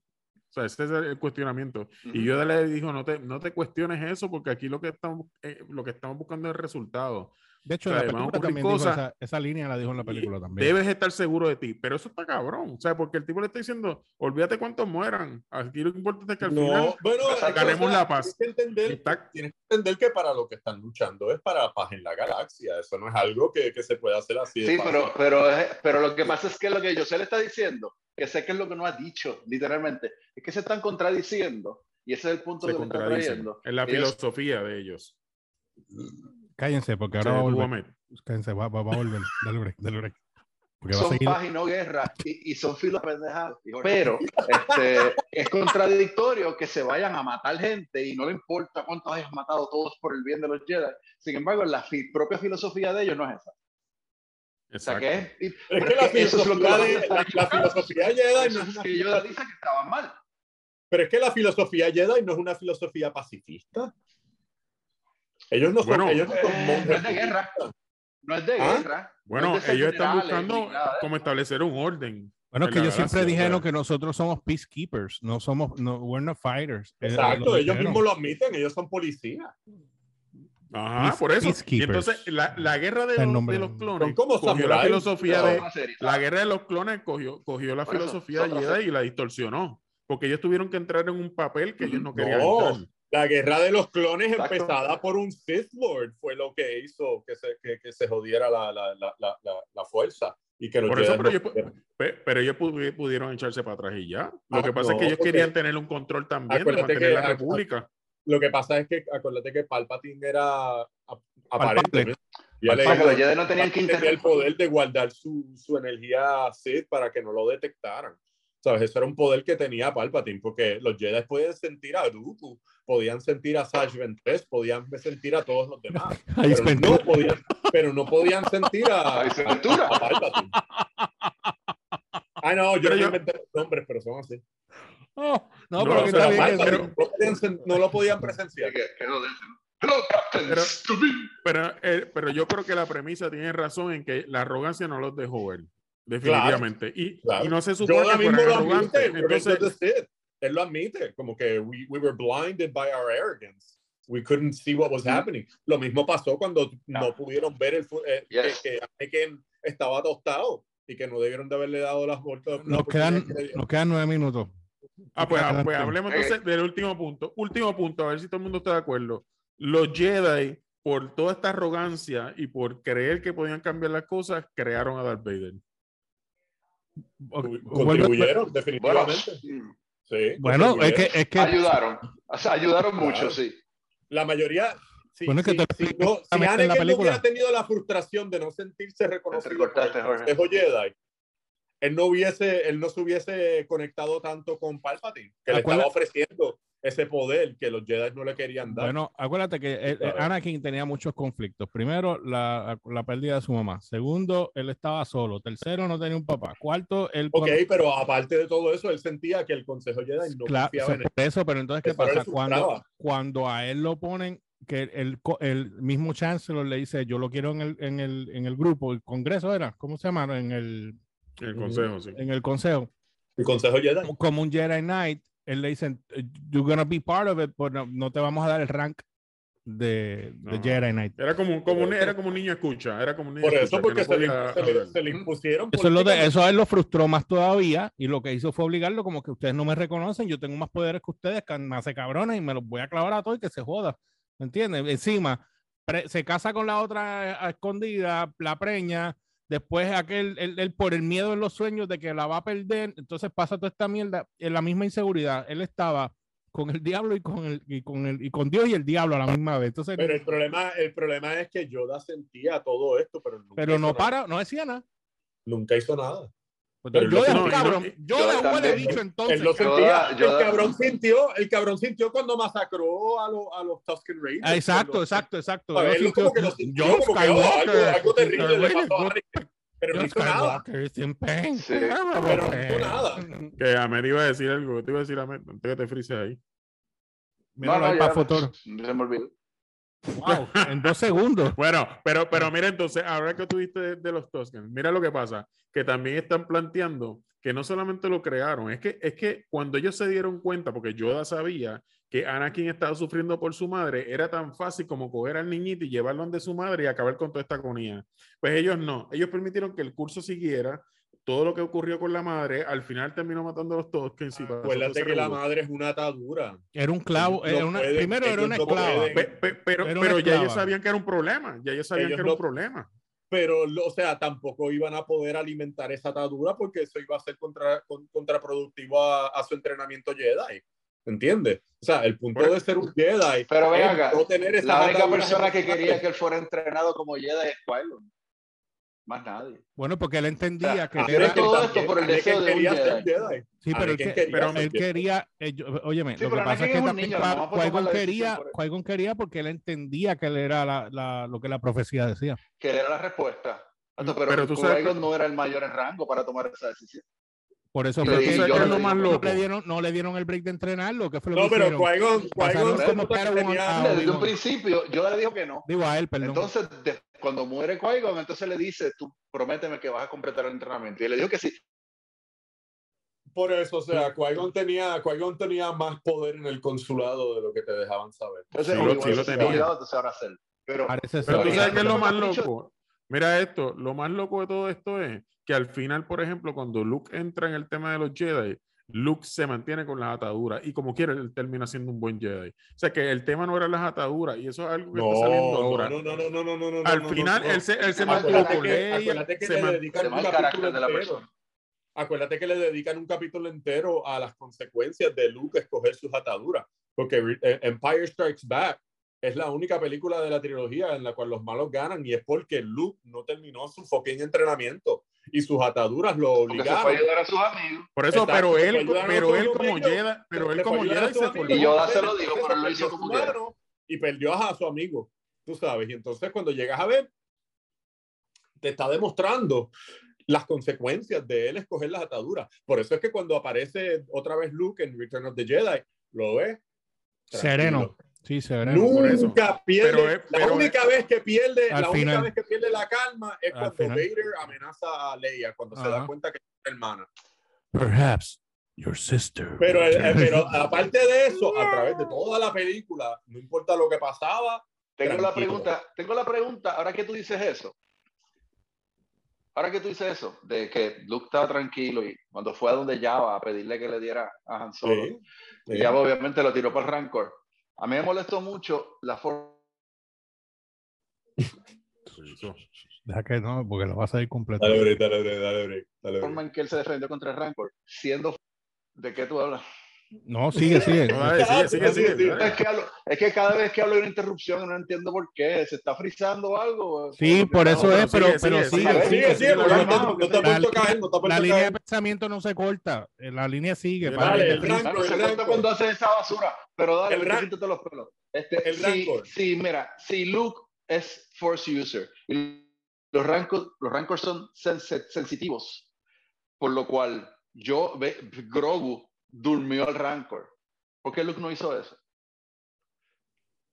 O sea, ese es el cuestionamiento. Y yo le dijo, no te, no te cuestiones eso, porque aquí lo que estamos, eh, lo que estamos buscando es resultados. De hecho, O sea, la película también dijo esa, esa línea la dijo en la película también. Debes estar seguro de ti, pero eso está cabrón. O sea, porque el tipo le está diciendo, olvídate cuántos mueran. Aquí lo importante es que al final No, bueno, Exacto. ganemos la paz. Tienes que, entender, Está- tienes que entender que para lo que están luchando es para paz en la galaxia. Eso no es algo que, que se puede hacer así. de Sí, pero, pero, es- pero lo que pasa es que lo que José le está diciendo, que sé que es lo que no ha dicho, literalmente, es que se están contradiciendo. Y ese es el punto se que le está contradicen. trayendo. Es la filosofía de ellos. Cállense, porque ahora va a volver. Cállense, va, va- va a volver. Dale break, dale break. Porque son seguir. paz y no guerra y, y son filos pendejados. Pero este, es contradictorio que se vayan a matar gente y no le importa cuántos hayas matado todos por el bien de los Jedi. Sin embargo, la fi- propia filosofía de ellos no es esa. O sea, Exacto. que es, y- Es que la es es que filosofía, hace la, la filosofía Jedi no es es una que dice que estaban mal. Pero es que la filosofía Jedi no es una filosofía pacifista. Ellos no son, Bueno, ellos no son Eh, no es de guerra. No es de ¿Ah? guerra. Bueno, no es de ellos están buscando de cómo establecer un orden. Bueno, en que la ellos siempre dijeron que nosotros somos peacekeepers, no somos, no, we're not fighters. Eh, Exacto, lo ellos mismos lo admiten, ellos son policías. Ajá, Peace- por eso. Y peacekeepers. entonces, la, la guerra de los, de los clones como cogió la samuráis. filosofía de la guerra de los clones cogió, cogió la filosofía otra Jedi y la distorsionó. Porque ellos tuvieron que entrar en un papel que ellos no querían No, entrar. La guerra de los clones Exacto. empezada por un Sith Lord fue lo que hizo que se, que, que se jodiera la, la, la, la, la- la fuerza. Y que los Por eso, pero no ellos, pero ellos pu- pudieron echarse para atrás y ya. Lo Ah, que pasa es no, que ellos porque- querían tener un control también de mantener que- la república. Lo que pasa es que acuérdate que Palpatine era ap- Palpable. aparentemente. Ya O sea, que le- los Jedi no tenían que tenía el poder de guardar su, su energía Sith para que no lo detectaran. ¿Sabes? Eso era un poder que tenía Palpatine, porque los Jedi pueden sentir a Dooku, podían sentir a Sash Ventress, podían sentir a todos los demás, pero no podían, pero no podían sentir a, aventura. a Palpatine. Ah, no, yo Pero no yo- inventé los nombres, pero son así. Oh, no, No, pero o sea, bien pero- no, lo podían sen- no lo podían presenciar. Que- que no dicen. Hello, Captain Pero-. Pero, eh, pero yo creo que la premisa tiene razón en que la arrogancia no los dejó ver. Definitivamente. y, claro. y no se supone que mismo lo of Entonces. Él lo admite, como que we, we were blinded by our arrogance. We couldn't see what was Ujú. happening. Lo mismo pasó cuando no, No. pudieron ver el, eh, Yes. que, que estaba tostado y que no debieron de haberle dado las vueltas. Nos quedan, nos quedan nueve minutos. ah, pues, ah, pues hablemos entonces del último punto. Último punto, a ver si todo el mundo está de acuerdo. Los Jedi, por toda esta arrogancia y por creer que podían cambiar las cosas, crearon a Darth Vader. Contribuyeron, Bueno, definitivamente. mm, Sí, Bueno, es contribuyeron. que, es que ayudaron. O sea, ayudaron mucho, Claro. sí. la mayoría. Si, Bueno, es que si- te explico no, si en la Anakin no hubiera tenido la frustración de no sentirse reconocido. Consejo Jedi, él no hubiese, él no se hubiese conectado tanto con Palpatine, que le estaba ofreciendo ese poder que los Jedi no le querían dar. Bueno, acuérdate que eh, eh, Claro. Anakin tenía muchos conflictos. Primero, la, la pérdida de su mamá. Segundo, él estaba solo. Tercero, no tenía un papá. Cuarto, él... ok, pero aparte de todo eso, él sentía que el Consejo Jedi no Claro, confiaba en él. eso, pero entonces, ¿qué Eso pasa? Cuando, cuando a él lo ponen, que el, el mismo chancellor le dice, yo lo quiero en el, en el, en el grupo, el congreso era, ¿cómo se llama? En el, El consejo, sí. en el consejo, El Consejo Jedi. como un Jedi Knight, él le dicen, you're gonna be part of it, pero no, no te vamos a dar el rank de, de No. Jedi Knight. Era como, como un, era como un niño escucha. Era como un niño Por eso, escucha, porque no se, le, podía se le- hablar. se le impusieron. Eso, es lo de, eso a él lo frustró más todavía y lo que hizo fue obligarlo como que ustedes no me reconocen, yo tengo más poderes que ustedes, que me hace cabrones y me los voy a clavar a todos y que se joda. ¿Me entiendes? Encima, pre- se casa con la otra eh, a escondida, la preña, después aquel, él, él por el miedo en los sueños de que la va a perder, entonces pasa toda esta mierda en la misma inseguridad. Él estaba con el diablo y con el y con el y con Dios y el diablo a la misma vez. Entonces, Pero el problema, el problema es que Yoda sentía todo esto, pero nunca, pero no nada. para, no decía nada. nunca hizo nada. Pero yo no- de no, cabrón, no, yo yo de huele también. dicho entonces. Él sentía. El cabrón sintió, el cabrón sintió cuando masacró a, los a los Tusken Raiders. Ah, Exacto, Cuando- exacto, exacto. A Él ver, él sintió- como que lo sintió, John como que, oh, algo, Skywalker, algo terrible le pasó a pero no hizo nada. Pain. Sí. Pero no hizo nada. Que Ahmed iba a decir algo. Te iba a decir Ahmed, antes que te frises ahí. Ya, para futuro. Se me olvidó. Wow, en dos segundos. Bueno, pero, pero mira entonces, ahora que tuviste de, los Tusken, mira lo que pasa, que también están planteando que no solamente lo crearon, es que, es que cuando ellos se dieron cuenta, porque Yoda sabía que Anakin estaba sufriendo por su madre, era tan fácil como coger al niñito y llevarlo donde su madre y acabar con toda esta agonía. Pues ellos no, ellos permitieron que el curso siguiera, todo lo que ocurrió con la madre, al final terminó matando a los todo Acuérdate que la madre es una atadura. Era un clavo. Era una- pueden- primero era una esclava. Pe- pe- pero Era una pero ya ellos sabían que era un problema, ya ellos sabían Ellos que era no- un problema. Pero, lo- o sea, tampoco iban a poder alimentar esa atadura porque eso iba a ser contra, con- contraproductivo a, a su entrenamiento Jedi. ¿Entiendes? O sea, el punto Bueno. de ser un Jedi Pero ven acá, no tener esas La única persona que quería que él fuera entrenado como Jedi es Qui-Gon. Más nadie. Bueno, porque él entendía O sea, que él era. todo esto por el deseo de un Jedi. Jedi. Sí, pero él, que- quería pero él quería, eh, yo- óyeme, Sí, lo que pasa es que también Qui- Qui-Gon quería, él. Qui-Gon quería porque él entendía que él era la, la- lo que la profecía decía. Que era la respuesta. Pero, Pero tú sabes no era el mayor en rango para tomar esa decisión. Por eso fue que yo no, le digo, no loco. le dieron, no le dieron el break de entrenarlo, que fue lo No, que pero hicieron. Qui-Gon, Desde un principio, yo le dijo que no. Digo a él, perdón. Entonces, de- cuando muere Qui-Gon, entonces le dice, tú prométeme que vas a completar el entrenamiento. Y él le dijo que sí. Por eso, o sea, Qui-Gon tenía, Qui-Gon tenía más poder en el consulado de lo que te dejaban saber. Entonces, Sí, lo- sí lo tenía. entonces ahora hacer. Pero Parece. Pero tú Pero sabes que es lo más loco. Mira esto, lo más loco de todo esto es que al final, por ejemplo, cuando Luke entra en el tema de los Jedi, Luke se mantiene con las ataduras y como quiere, él termina siendo un buen Jedi. O sea que el tema no era las ataduras y eso es algo que está saliendo ahora. no, no, no, no, no, no, no, al no, final, no, no. él se, él se mantuvo con que- se le dedican un el capítulo de la entero. persona. Acuérdate que le dedican un capítulo entero a las consecuencias de Luke escoger sus ataduras. Porque Re- Empire Strikes Back es la única película de la trilogía en la cual los malos ganan y es porque Luke no terminó su fucking entrenamiento y sus ataduras lo Porque se fue a obligaron. ayudar a sus amigos. Por eso, Exacto, pero él, pero él como Jedi, pero él como Jedi se amigos, Y se lo dijo, pero él lo hizo su como mano Y perdió a su amigo, tú sabes. Y entonces cuando llegas a ver, te está demostrando las consecuencias de él escoger las ataduras. Por eso es que cuando aparece otra vez Luke en Return of the Jedi, lo ves. Sereno. Sí, eso. Nunca pierde. Pero es- la pero única vez que pierde, la final. única vez que pierde la calma es cuando final. Vader amenaza a Leia, cuando se da cuenta que es hermana. Perhaps your sister. Pero, eh, pero aparte de eso, a través de toda la película, no importa lo que pasaba, Tengo la Tranquilo. pregunta, tengo la pregunta, ahora que tú dices eso, ahora que tú dices eso, de que Luke estaba tranquilo y cuando fue a donde Java a pedirle que le diera a Han Solo, Sí, sí. Java obviamente lo tiró para el Rancor. A mí me molestó mucho la forma Deja que no, porque lo vas a ir completo. Dale break, dale break, dale break, dale break. en que él se defendió contra el Rancor, siendo... ¿De qué tú hablas? No, sigue, sigue. Sigue, sigue, sigue. Es que, hablo- es que cada vez que hablo hay una interrupción no entiendo por qué. ¿Se está frizando algo? Sí, por eso es, pero, sigue, pero sigue, sigue, La línea- de pensamiento no se corta, la línea sigue. Dale, que el rango. Se el corta Rancor. cuando hace esa basura. Pero dale, siéntate los pelos. Este, El sí, Rancor. sí, mira, si Luke es Force User, y los Rancor, los Rancor son sensitivos, por lo cual yo, ve, Grogu durmió al Rancor. ¿Por qué Luke no hizo eso?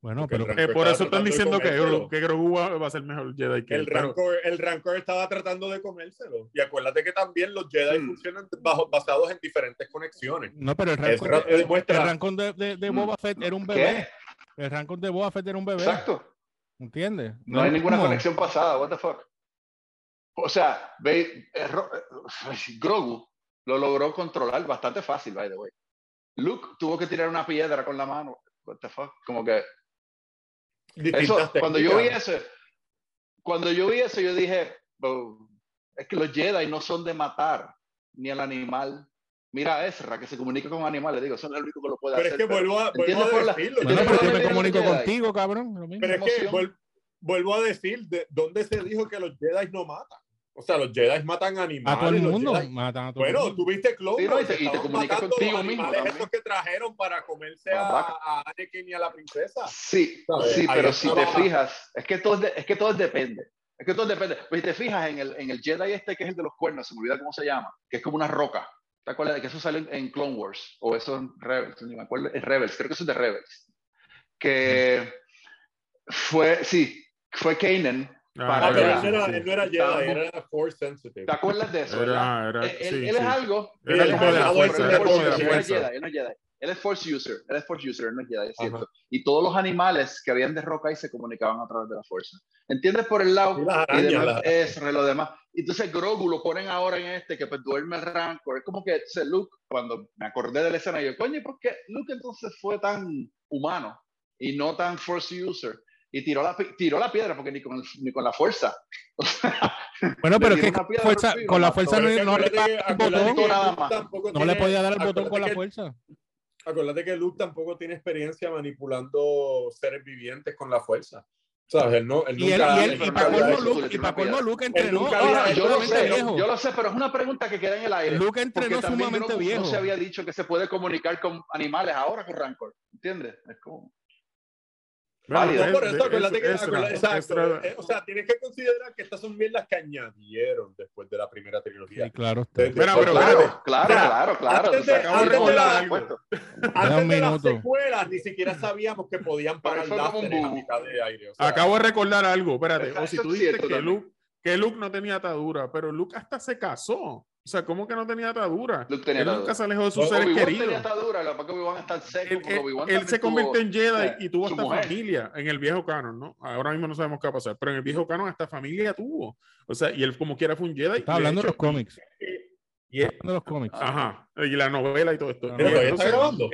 Bueno, Porque pero Eh, por eso están diciendo que, que Grogu va, va a ser mejor Jedi que El él. pero- rancor, el rancor estaba tratando de comérselo. Y acuérdate que también los Jedi Hmm. funcionan bajo- basados en diferentes conexiones. no, pero el rancor, el, demuestra- el rancor de, de, de. Boba Fett era un bebé. ¿Qué? El rancor de Boba Fett era un bebé. Exacto. ¿Entiendes? No hay ninguna conexión pasada. What the fuck? O sea, ve, eh, eh, Grogu lo logró controlar bastante fácil, by the way. Luke tuvo que tirar una piedra con la mano. What the fuck? Como que eso, cuando yo vi eso, cuando yo vi eso, yo dije, "Oh, es que los Jedi no son de matar ni al animal. Mira a Ezra, que se comunica con animales, digo, eso no es el único que lo puede Pero es hacer. que vuelvo a, vuelvo ¿entiendes a por la- decirlo. Bueno, ¿Entiendes pero yo me comunico contigo, cabrón. lo mismo. Pero es que vuelvo a decir, de, ¿dónde se dijo que los Jedi no matan? O sea, los Jedi matan animales. a todo el mundo. Jedi- Matan a todo Bueno, mundo. tuviste Clone Sí, no, y te- Wars, y te comunicas contigo los mismo también. esos que trajeron para comerse A a, Anakin y a la princesa. Sí, ¿Sabes? sí, Ahí pero si te fijas, es que todo, es que todo depende. Es que todo depende. Pues si te fijas en el, en el Jedi este que es el de los cuernos, se me olvida cómo se llama, que es como una roca. ¿Te acuerdas de que eso sale en, Clone Wars? O eso en Rebels, ni me acuerdo. Es Rebels, creo que eso es de Rebels. Que Fue, sí, fue Kanan. Ah, Para Ah, pero era- no era, sí. él no era Jedi, era Force Sensitive. ¿Te acuerdas de eso? Era- era- él, él- sí, él sí. él es la algo, él es la él no es fuerza. Jedi, él no es Jedi. Él es Force User, él es Force User, él no es Jedi, es Ajá. cierto. Y todos los animales que habían de roca y se comunicaban a través de la fuerza. ¿Entiendes? Por el lado Y las y demás, las- Ezra, lo demás. Entonces Grogu lo ponen ahora en este, que pues duerme el Rancor. Es como que ese Luke, cuando me acordé de la escena, yo, coño, ¿por qué Luke entonces fue tan humano y no tan Force User? Y tiró la, tiró la piedra porque ni con, ni con la fuerza. Bueno, Le pero es que fuerza- encima, con la fuerza no, no le el botón, no le tiene- podía dar el botón con la que- fuerza. Acuérdate que Luke tampoco tiene experiencia manipulando seres vivientes con la fuerza. ¿Sabes? Él, no, él Y él, y él, y no para colmo Luke, le y para colmo. Luke Él entrenó había- yo lo sé, viejo. yo lo sé, pero es una pregunta que queda en el aire. Luke entrenó sumamente Grogu viejo. no se había dicho que se puede comunicar con animales ahora con Rancor. ¿Entiendes? Es como... Válido. No, por eso, es- acuérdate que, extra, acuérdate- exacto, extra- eh, o sea, tienes que considerar que estas son mierdas que añadieron después de la primera trilogía. Sí, claro. está. De- Espera, después- pero claro, espérate. claro, claro, claro. antes de- antes de la-. Antes de las secuelas ni siquiera sabíamos que podían parar fue como un láseres a boom. mitad de aire. o sea, Acabo de recordar algo, espérate. O si tú es dijiste cierto que. Luke, que Luke no tenía atadura, pero Luke hasta se casó. O sea, ¿cómo que no tenía atadura? Luke tenía él nunca se alejó de sus No, seres queridos. tenía atadura, lo que Obi-Wan está seco, Él, él- él se convirtió en Jedi sea, y tuvo hasta mujer. familia en el viejo canon, ¿no? Ahora mismo no sabemos qué va a pasar, pero en el viejo canon hasta familia tuvo. O sea, y él como quiera fue un Jedi. Está hablando de hecho- los cómics. Y, y- Hablando de los cómics. ajá, y la novela y todo esto. Todavía está grabando.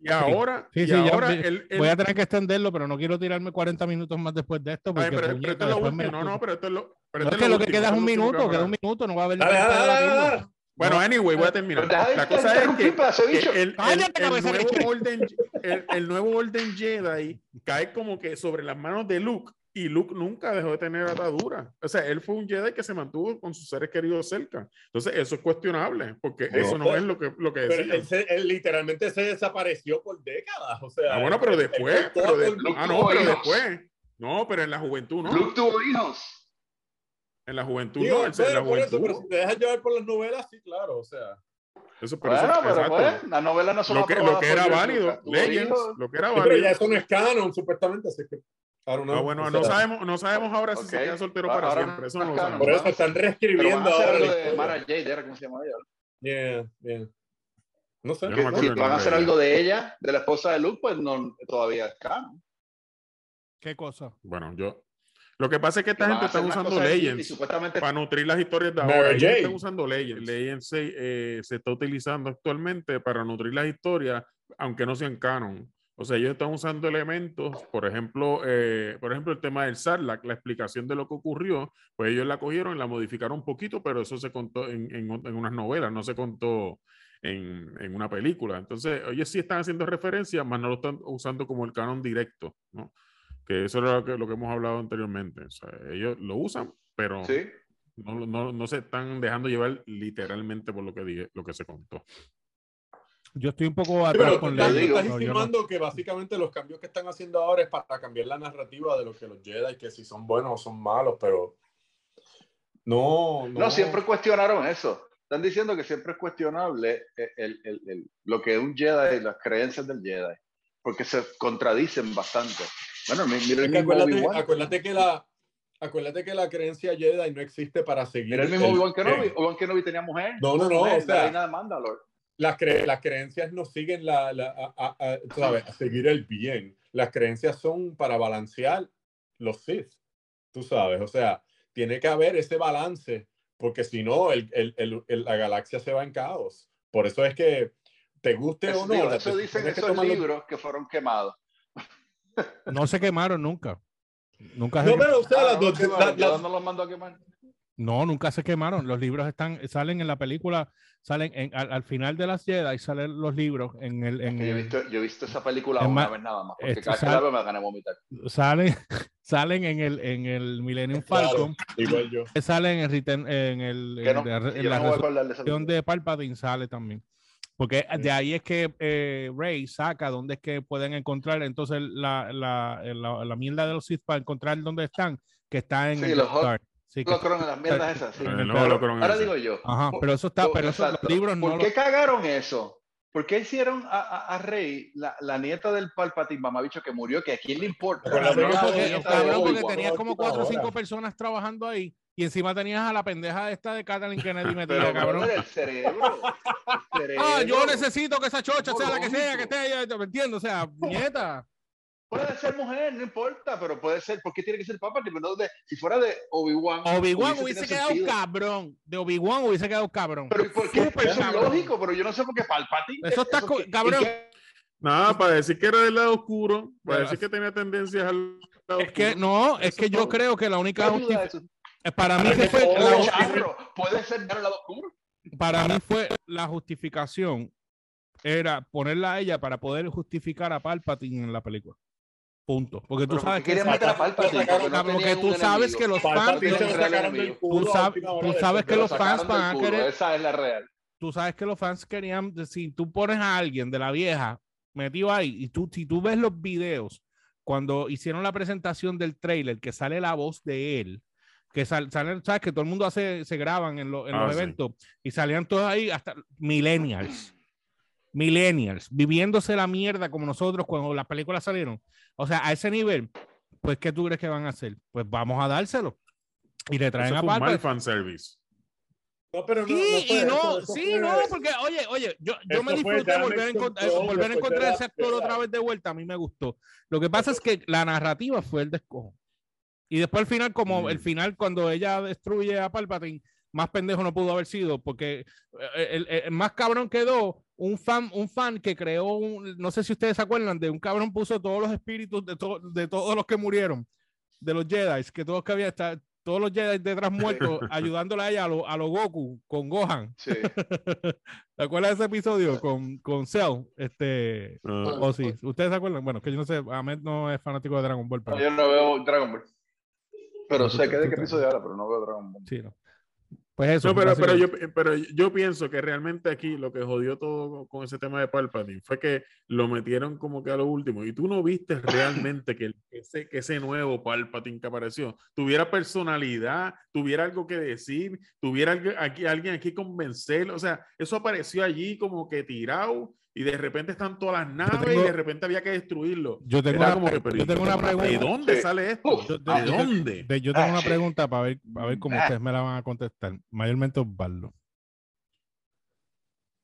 Y ahora, Sí, y sí, ya ahora vi- él- él- Voy a tener que extenderlo, pero no quiero tirarme 40 minutos más después de esto. Ay, Porque, pero, pero puñeta, esto es lo me-. No, no, pero esto es lo. pero No, esto es que lo que último, queda es un lo que minuto, queda un minuto, no va a haber Dale, dale, dale, dale. Bueno, No. anyway, voy a terminar. Pero La cosa es que, que el, el- el nuevo orden, el, el nuevo orden Jedi cae como que sobre las manos de Luke y Luke nunca dejó de tener atadura. O sea, él fue un Jedi que se mantuvo con sus seres queridos cerca. Entonces, eso es cuestionable, porque No, eso no pues, es lo que, lo que Pero decía. él, se- él literalmente se desapareció por décadas. O sea, Ah, bueno, pero después. pero de- ah, no, pero hijos. después. No, pero en la juventud no. Luke tuvo hijos. En la juventud Digo, no. en la por eso, juventud. pero si te dejas llevar por las novelas, sí, claro. O sea, Eso, pero Bueno, eso- pero pues, las novelas no son lo que, lo que era válido, hijos. lo que era sí, pero válido. ya eso no es canon, supuestamente. Así que. Ah, bueno, O no sabemos, no sabemos ahora si se queda soltero Ahora- para ahora siempre. Eso no no lo sabemos. Por eso están reescribiendo a hacer ahora. de. Mara Jade, ¿era cómo se llama ella? Yeah, yeah. No sé. No si van a hacer algo de ella, de la esposa de Luke, pues no todavía es canon. ¿Qué cosa? Bueno, yo. Lo que pasa es que esta gente está usando y Legends supuestamente para nutrir las historias de ahora. Ellos están usando Legends. Legends se, eh, se está utilizando actualmente para nutrir las historias, aunque no sean canon. O sea, ellos están usando elementos, por ejemplo, eh, por ejemplo, el tema del Sarlacc, la explicación de lo que ocurrió, pues ellos la cogieron la modificaron un poquito, pero eso se contó en, en, en unas novelas, no se contó en, en, una película. Entonces, ellos sí están haciendo referencia, más no lo están usando como el canon directo, ¿no? Que eso era lo que, lo que hemos hablado anteriormente. O sea, ellos lo usan, pero sí. no, no, no, se están dejando llevar literalmente por lo que, dije, lo que se contó. Yo estoy un poco Sí, atrás pero con tú le estás. No, no. insinuando que básicamente los cambios que están haciendo ahora es para cambiar la narrativa de lo que los Jedi, que si son buenos o son malos, pero no, no. No, siempre cuestionaron eso. Están diciendo que siempre es cuestionable el, el- el- el- lo que es un Jedi y las creencias del Jedi, porque se contradicen bastante. Bueno, mi- mira el mismo acuérdate, acuérdate que la acuérdate que la creencia Jedi no existe para seguir. Mira el mismo Obi-Wan Kenobi. eh, Obi-Wan Kenobi tenía mujer. No, no, no, o sea- la reina de Mandalore. Las, cre- las creencias no siguen la, la- a, a- a- tú sabes, a seguir el bien. Las creencias son para balancear los Sith, tú sabes. O sea, tiene que haber ese balance, porque si no, el, el- el- el- la galaxia se va en caos. Por eso es que te guste Eso, o no. digo, eso dicen tienes que esos tomarlo- libros que fueron quemados. No se quemaron nunca. Nunca No, se, pero o sea, Ah, las no, dos- quemaron. la- la- Yoda no los mandó a quemar. No, nunca se quemaron. Los libros están, salen en la película, salen en, al, al final de las Jedi, salen los libros en el, en Que yo, he el- visto, yo he visto esa película una más, vez nada más, porque cada vez la veo me gané vomitar. salen, salen en el, en el Millennium. Falcon, Igual yo. salen en, Return- en el, en no, la, en la resolución de Palpatine sale también. Porque de ahí es que eh, Rey saca dónde es que pueden encontrar entonces la, la, la, la mierda de los Sith para encontrar dónde están, que está en Sí, el los Star. Sí, que- Los crones, las mierdas esas, sí. No, Ahora digo yo, Ajá, pero eso está, Por- pero esos libros ¿por no qué lo- cagaron eso? ¿Por qué hicieron a, a, a Rey, la, la nieta del Palpatine, mamabicho, que murió? Que a quién le importa. Cabrón, nieta porque, cabrón, tenías como cuatro o cinco personas trabajando ahí y encima tenías a la pendeja esta de Kathleen Kennedy metida, Pero, cabrón. el cerebro. el cerebro. Ah, yo necesito que esa chocha sea la que sea, que esté ahí, ¿me entiendes? O sea, nieta. Puede ser mujer, no importa, pero puede ser. ¿Por qué tiene que ser Palpatine? No de- si fuera de Obi-Wan. Obi-Wan hubiese quedado sentido. cabrón. De Obi-Wan hubiese quedado cabrón. Pero ¿y ¿por qué? Súper Eso es lógico, pero yo no sé por qué Palpatine. Eso está cabrón. Nada, para decir que era del lado oscuro, para decir que tenía tendencias al lado Es que oscuro. no, es Eso que yo todo. creo que la ¿Qué única eso? para mí que fue la, puede ser al lado oscuro. para mí fue la justificación era ponerla a ella para poder justificar a Palpatine en la película. Punto. Porque tú Pero ¿por sabes que? Porque tú sabes que los fans Tú sabes- que los fans van a querer- Esa es la real. tú sabes que los fans querían, si tú pones a alguien de la vieja metido ahí y tú, si tú ves los videos cuando hicieron la presentación del trailer que sale la voz de él, que sal- salen, sabes que todo el mundo hace, se graban en, lo- en Ah, los sí. eventos y salían todos ahí hasta millennials, millennials, viviéndose la mierda como nosotros cuando las películas salieron. O sea, a ese nivel, pues, ¿qué tú crees que van a hacer? Pues vamos a dárselo. Y le traen Eso a fue un mal fanservice. No, pero no, Sí, no fue y no, eso, sí, no, porque, oye, oye, yo, yo me disfruté volver a, encont- volver a encontrar ese actor otra vez de vuelta, a mí me gustó. Lo que pasa es que la narrativa fue el descojo. Y después al final, como Mm. el final, cuando ella destruye a Palpatine, más pendejo no pudo haber sido, porque eh, el, el- el más cabrón quedó un fan, un fan que creó, un, no sé si ustedes se acuerdan, de un cabrón puso todos los espíritus de, to- de todos los que murieron, de los Jedi, que todos que había, está- todos los Jedi detrás muertos, ayudándole a ella a lo, a lo Goku con Gohan. Sí. ¿Te acuerdas de ese episodio con, con Cell? Este, Ah, o sí, ¿ustedes se acuerdan? Bueno, que yo no sé, Ahmed no es fanático de Dragon Ball, pero yo no veo Dragon Ball. Pero No, tú- sé que de qué episodio habla, pero no veo Dragon Ball. sí, no. Pues eso. No, pero, pero, yo, pero yo pienso que realmente aquí lo que jodió todo con ese tema de Palpatine fue que lo metieron como que a lo último y tú no viste realmente que, el- ese, que ese nuevo Palpatine que apareció tuviera personalidad, tuviera algo que decir, tuviera aquí, alguien aquí convencer, o sea, eso apareció allí como que tirado y de repente están todas las naves tengo- y de repente había que destruirlo. Yo tengo una, como pre- que, pero yo ¿y tengo una cómo- pregunta. ¿De dónde Sí. sale esto? Uf, Yo, ¿De dónde? de- yo tengo una Ah, pregunta para ver, a ver cómo Ah. ustedes me la van a contestar. Mayormente Osvaldo.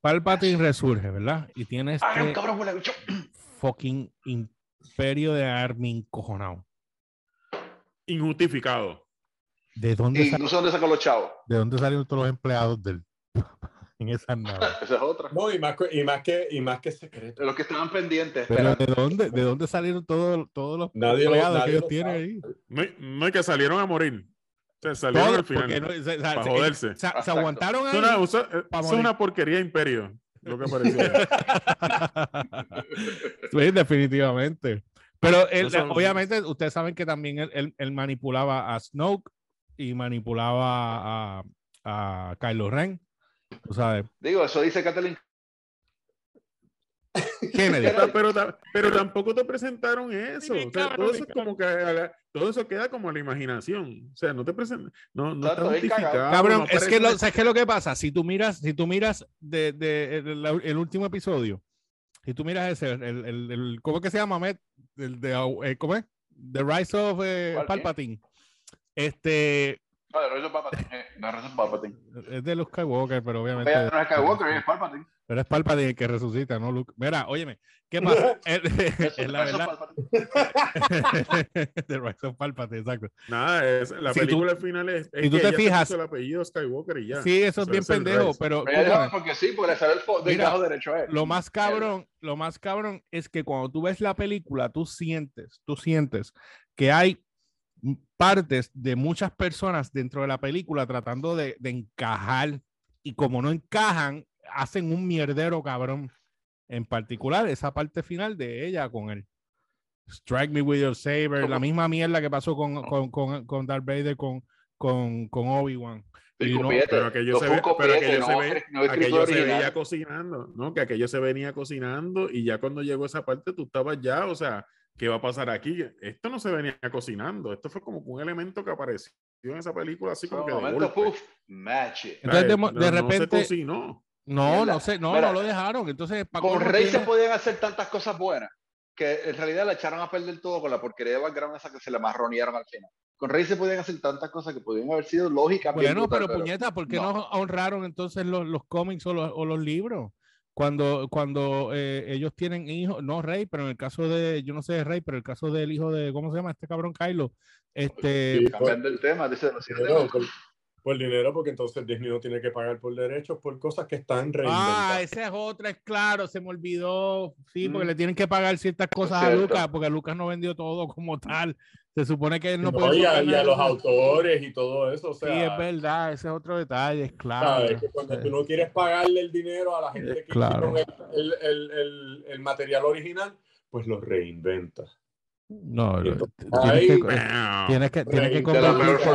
Palpatine resurge, ¿verdad? Y tiene ¡Ah, un este cabrón fucking imperio de army encojonado. Injustificado. ¿De dónde, sal- no sé dónde sacó los chavos. ¿De dónde salieron todos los empleados del en esa nave? Esa es otra. No, y más, que- y más que y más que secreto. De los que estaban pendientes. Pero. ¿de dónde, de dónde salieron todos, todos los Nadie lo- empleados que nadie ellos lo tienen sabe. ahí? No, no, que salieron a morir. O sea, salieron al final. no- se, se- para se- joderse. se- se aguantaron Es ahí. una, usa- eh, es morir. una porquería imperio. Lo que apareció. sí, definitivamente. Pero él, No obviamente ustedes saben que también él, él- él manipulaba a Snoke y manipulaba a, a Kylo Ren. Tú sabes, Digo, eso dice Kathleen. Kennedy. pero, pero, ta- pero tampoco te presentaron eso. O sea, todo eso es como que a la- todo eso queda como a la imaginación. O sea, no te presentan, no, no está justificado. Cabrón, no es que lo, ¿sabes qué es lo que pasa? Si tú miras, si tú miras de, de- el, el último episodio, si tú miras ese, el, el, el- ¿cómo es que se llama, Met? El de, eh, ¿Cómo es? The Rise of eh. Palpatine. Este, No, de Palpatine. eh, de Palpatine. es de Luke Skywalker, pero obviamente. Ella no es Skywalker, es Palpatine. Pero es Palpatine el que resucita, ¿no, Luke? Mira, óyeme, ¿qué pasa? Es, Eso, es la verdad. The Rise of Palpatine, exacto. Nada, es, la Si película al final es, es si tú que te fijas- puso el apellido Skywalker y ya. Sí, eso es bien pendejo, Rise. pero Ella dijo, óyeme, porque sí, porque le sale el fo- del Mira, bajo derecho a él. lo más cabrón, lo más cabrón es que cuando tú ves la película, tú sientes, tú sientes que hay partes de muchas personas dentro de la película tratando de, de encajar y como no encajan, hacen un mierdero cabrón. En particular, esa parte final de ella con él. Strike me with your saber, la misma mierda que pasó con, con, con, con Darth Vader, con, con, con Obi-Wan. Sí, y no- Pero aquello se, ve, pero aquello se, no, ve- no aquello se veía cocinando, ¿no? Que aquello se venía cocinando y ya cuando llegó esa parte tú estabas ya, o sea, ¿qué va a pasar aquí? Esto no se venía cocinando, esto fue como un elemento que apareció en esa película así como Un que de momento, golpe. puf, match it. Entonces, mo- No- no se repente, cocinó. No, no sé, no, Mira, no lo dejaron. Entonces, Paco Con no Rey se podían hacer tantas cosas buenas que en realidad la echaron a perder todo con la porquería de background esa que se le marronearon al final. Con Rey se podían hacer tantas cosas que podían haber sido lógicas. Bueno, brutal, pero, puñeta, ¿por qué no. no. honraron entonces los, los cómics o los, o los libros? Cuando, cuando eh, ellos tienen hijos, no Rey, pero en el caso de, yo no sé de Rey, pero el caso del hijo de, ¿cómo se llama este cabrón Kylo? Este, Sí, Cambiando el tema, dice dinero, por, por dinero, porque entonces Disney no tiene que pagar por derechos por cosas que están ah, reinventadas. esa es otra, es claro, se me olvidó. Sí, porque Mm. le tienen que pagar ciertas cosas a. Lucas, porque Lucas no vendió todo como tal. Se supone que él no, No, puede. y, a, y a los autores y todo eso. O sea, Sí, es verdad, ese es otro detalle, es claro. ¿sabes? Que cuando tú no quieres pagarle el dinero a la gente que Claro. hicieron el, el, el, el- el material original, pues lo reinventas. No, tienes que, tienes que, tienes que convertirte,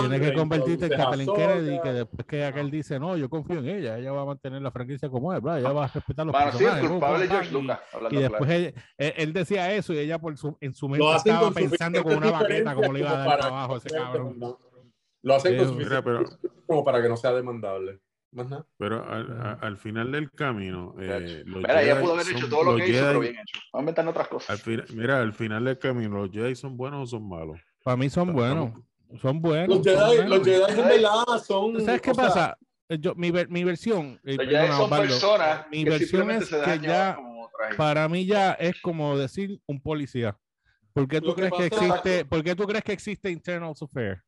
tienes que convertirte en Kathleen Kennedy, que después que aquel dice, no, yo confío en ella, ella va a mantener la franquicia como es, ¿verdad? ella va a respetar los Bueno, sí, personajes. pum, culpable George y- después claro. él, él- decía eso y ella por su, en su mente estaba con pensando con una baqueta como le iba a dar diferencias para abajo a ese cabrón. Lo hacen con Sí, mira, pero- como para que no sea demandable. Nada. Pero al, a- al final del camino, eh, los Mira, Jedi pudo haber hecho son- todo lo los que hizo, pero Jedi- bien hecho. Vamos a inventar otras al cosas. fin- mira, al final del camino, ¿los Jedi son buenos o son malos? Para mí son buenos, son buenos. Los son Jedi, buenos. los Jedi en verdad son. ¿Sabes qué o sea, pasa? Eh, Yo, mi, ver- mi versión, Pero ya perdona, son Osvaldo, personas mi que versión es se que ya para mí ya es como decir un policía. ¿Por qué tú Lo crees que pasa- existe, ¿por qué tú crees que existe Internal Affairs?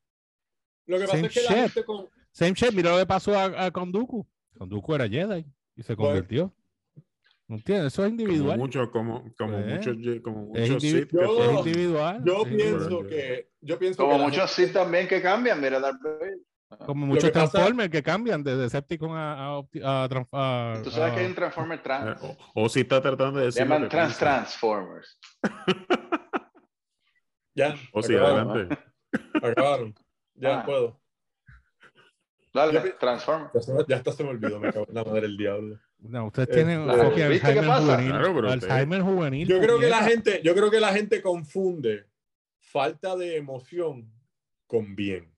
Lo que pasa Same es que la gente con. Same shit, mira lo que pasó a, a Konduku. Konduku era Jedi y se convirtió. ¿No entiendes? Eso es Como individual. muchos, como, como Eh, muchos, como muchos indivi- Sith que Yo- Es individual. Yo es pienso individual. que. Yo pienso Como que muchos sí también que cambian, mira, Darth Vader. Como muchos que pasa- Transformers que cambian de Decepticon a, a, a, a- Tú sabes a- que hay un Transformer trans. Eh, o, o si está tratando de Se decir. lo llaman Trans. Transformers. Ya. O si acabaron, adelante. acabaron. Ya Ah. puedo. Dale, Yo Transformers. Ya, hasta se me olvidó, me cago en la madre del diablo. No, ustedes Eh, tienen claro. fucking ¿Viste qué Alzheimer pasa? juvenil. Claro, Alzheimer juvenil. Yo creo que la gente, yo creo que la gente confunde falta de emoción con bien.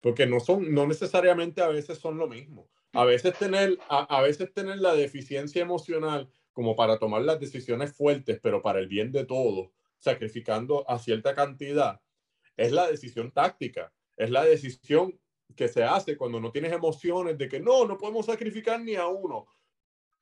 Porque no son, no necesariamente a veces son lo mismo. A veces tener, a, a veces tener la deficiencia emocional como para tomar las decisiones fuertes, pero para el bien de todos, sacrificando a cierta cantidad, es la decisión táctica. Es la decisión que se hace cuando no tienes emociones de que no, no podemos sacrificar ni a uno.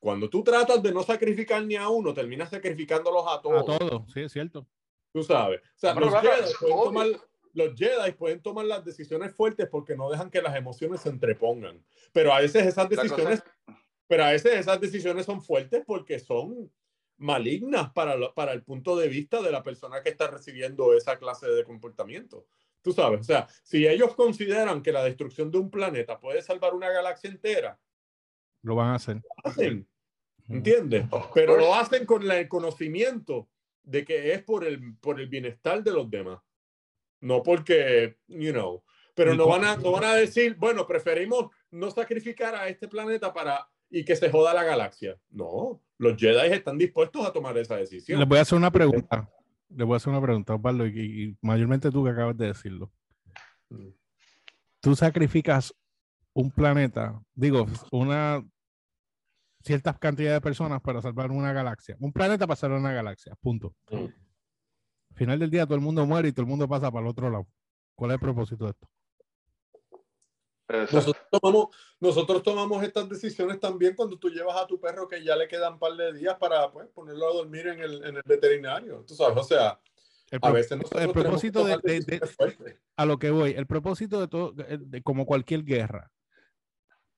Cuando tú tratas de no sacrificar ni a uno, terminas sacrificándolos a todos. A todos, sí, es cierto. Tú sabes. O sea, los, Jedi pueden tomar, los Jedi pueden tomar las decisiones fuertes porque no dejan que las emociones se entrepongan. Pero a veces esas La cosa- decisiones, pero a veces esas decisiones son fuertes porque son malignas para, lo- para el punto de vista de la persona que está recibiendo esa clase de comportamiento. Tú sabes, o sea, si ellos consideran que la destrucción de un planeta puede salvar una galaxia entera, Lo van a hacer. lo hacen. ¿Entiendes? Of Pero lo hacen con la- el conocimiento de que es por el, por el bienestar de los demás. No porque, you know. Pero no van, a, no van a decir, bueno, preferimos no sacrificar a este planeta para y que se joda la galaxia. No, los Jedi están dispuestos a tomar esa decisión. Les voy a hacer una pregunta. Les voy a hacer una pregunta, Osvaldo, y, y mayormente tú que acabas de decirlo. Mm. Tú sacrificas un planeta, digo, una cierta cantidad de personas para salvar una galaxia. Un planeta para salvar una galaxia, punto. Mm. Al final del día todo el mundo muere y todo el mundo pasa para el otro lado. ¿Cuál es el propósito de esto? Nosotros tomamos, nosotros tomamos estas decisiones también cuando tú llevas a tu perro que ya le quedan un par de días para pues, ponerlo a dormir en el, en el veterinario. Tú sabes, o sea, El, a veces el propósito de, de- de- a lo que voy, el propósito de todo, de- de- como cualquier guerra,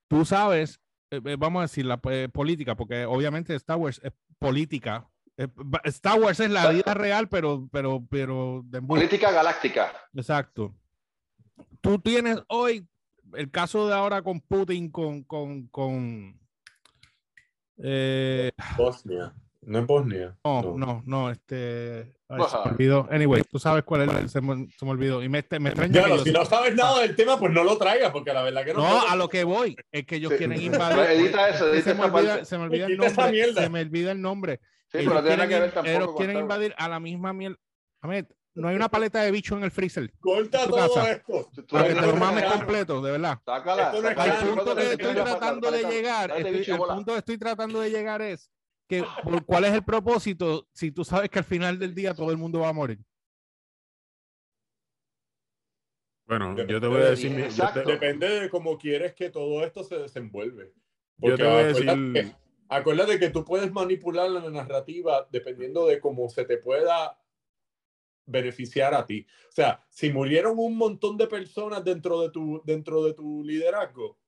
tú sabes, eh, eh, vamos a decir, la eh, política, porque obviamente Star Wars es política. Eh, Star Wars es la vida real, pero, pero, pero de. Política galáctica. Exacto. Tú tienes hoy el caso de ahora con Putin, con, con, con eh, Bosnia. No es Bosnia. no, no, no, este, ay, se me olvidó. Anyway, tú sabes cuál es, el- se me, se me olvidó. Y me, me extraña que no, yo- si no sabes nada del tema, pues no lo traigas, porque la verdad que no. No, a lo que voy es que ellos Sí. quieren invadir. edita eso, edita se, me olvida, se me olvida el nombre. Se me olvida el nombre. Sí, ellos pero no tiene quieren, que ver tampoco ellos quieren invadir a la misma mierda. Ahmed, no hay una paleta de bicho en el freezer. Corta todo casa. esto. Para que te lo mames completo, de verdad. Sácala. Esto no es sácala. Al claro, punto que estoy tratando de llegar, estoy- al punto que estoy tratando de llegar es que por- cuál es el propósito si tú sabes que al final del día todo el mundo va a morir. Bueno, Depende yo te voy a de- decir, yo te-. Depende de cómo quieres que todo esto se desenvuelve. yo te voy a decir, que- Acuérdate que tú puedes manipular la narrativa dependiendo de cómo se te pueda beneficiar a ti. O sea, si murieron un montón de personas dentro de tu, dentro de tu liderazgo,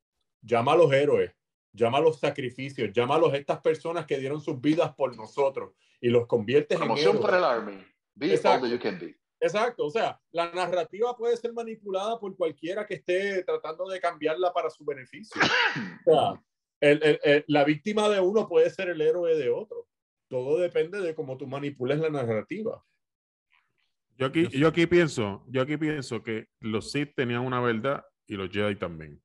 llama a los héroes, llama a los sacrificios, llama a los, estas personas que dieron sus vidas por nosotros y los conviertes en Promoción para el Army. Be all Exacto. that you can be. Exacto, o sea, la narrativa puede ser manipulada por cualquiera que esté tratando de cambiarla para su beneficio. O sea, el- el- el- la víctima de uno puede ser el héroe de otro. Todo depende de cómo tú manipules la narrativa. Yo aquí, Yo aquí pienso, yo aquí pienso que los Sith tenían una verdad y los Jedi también.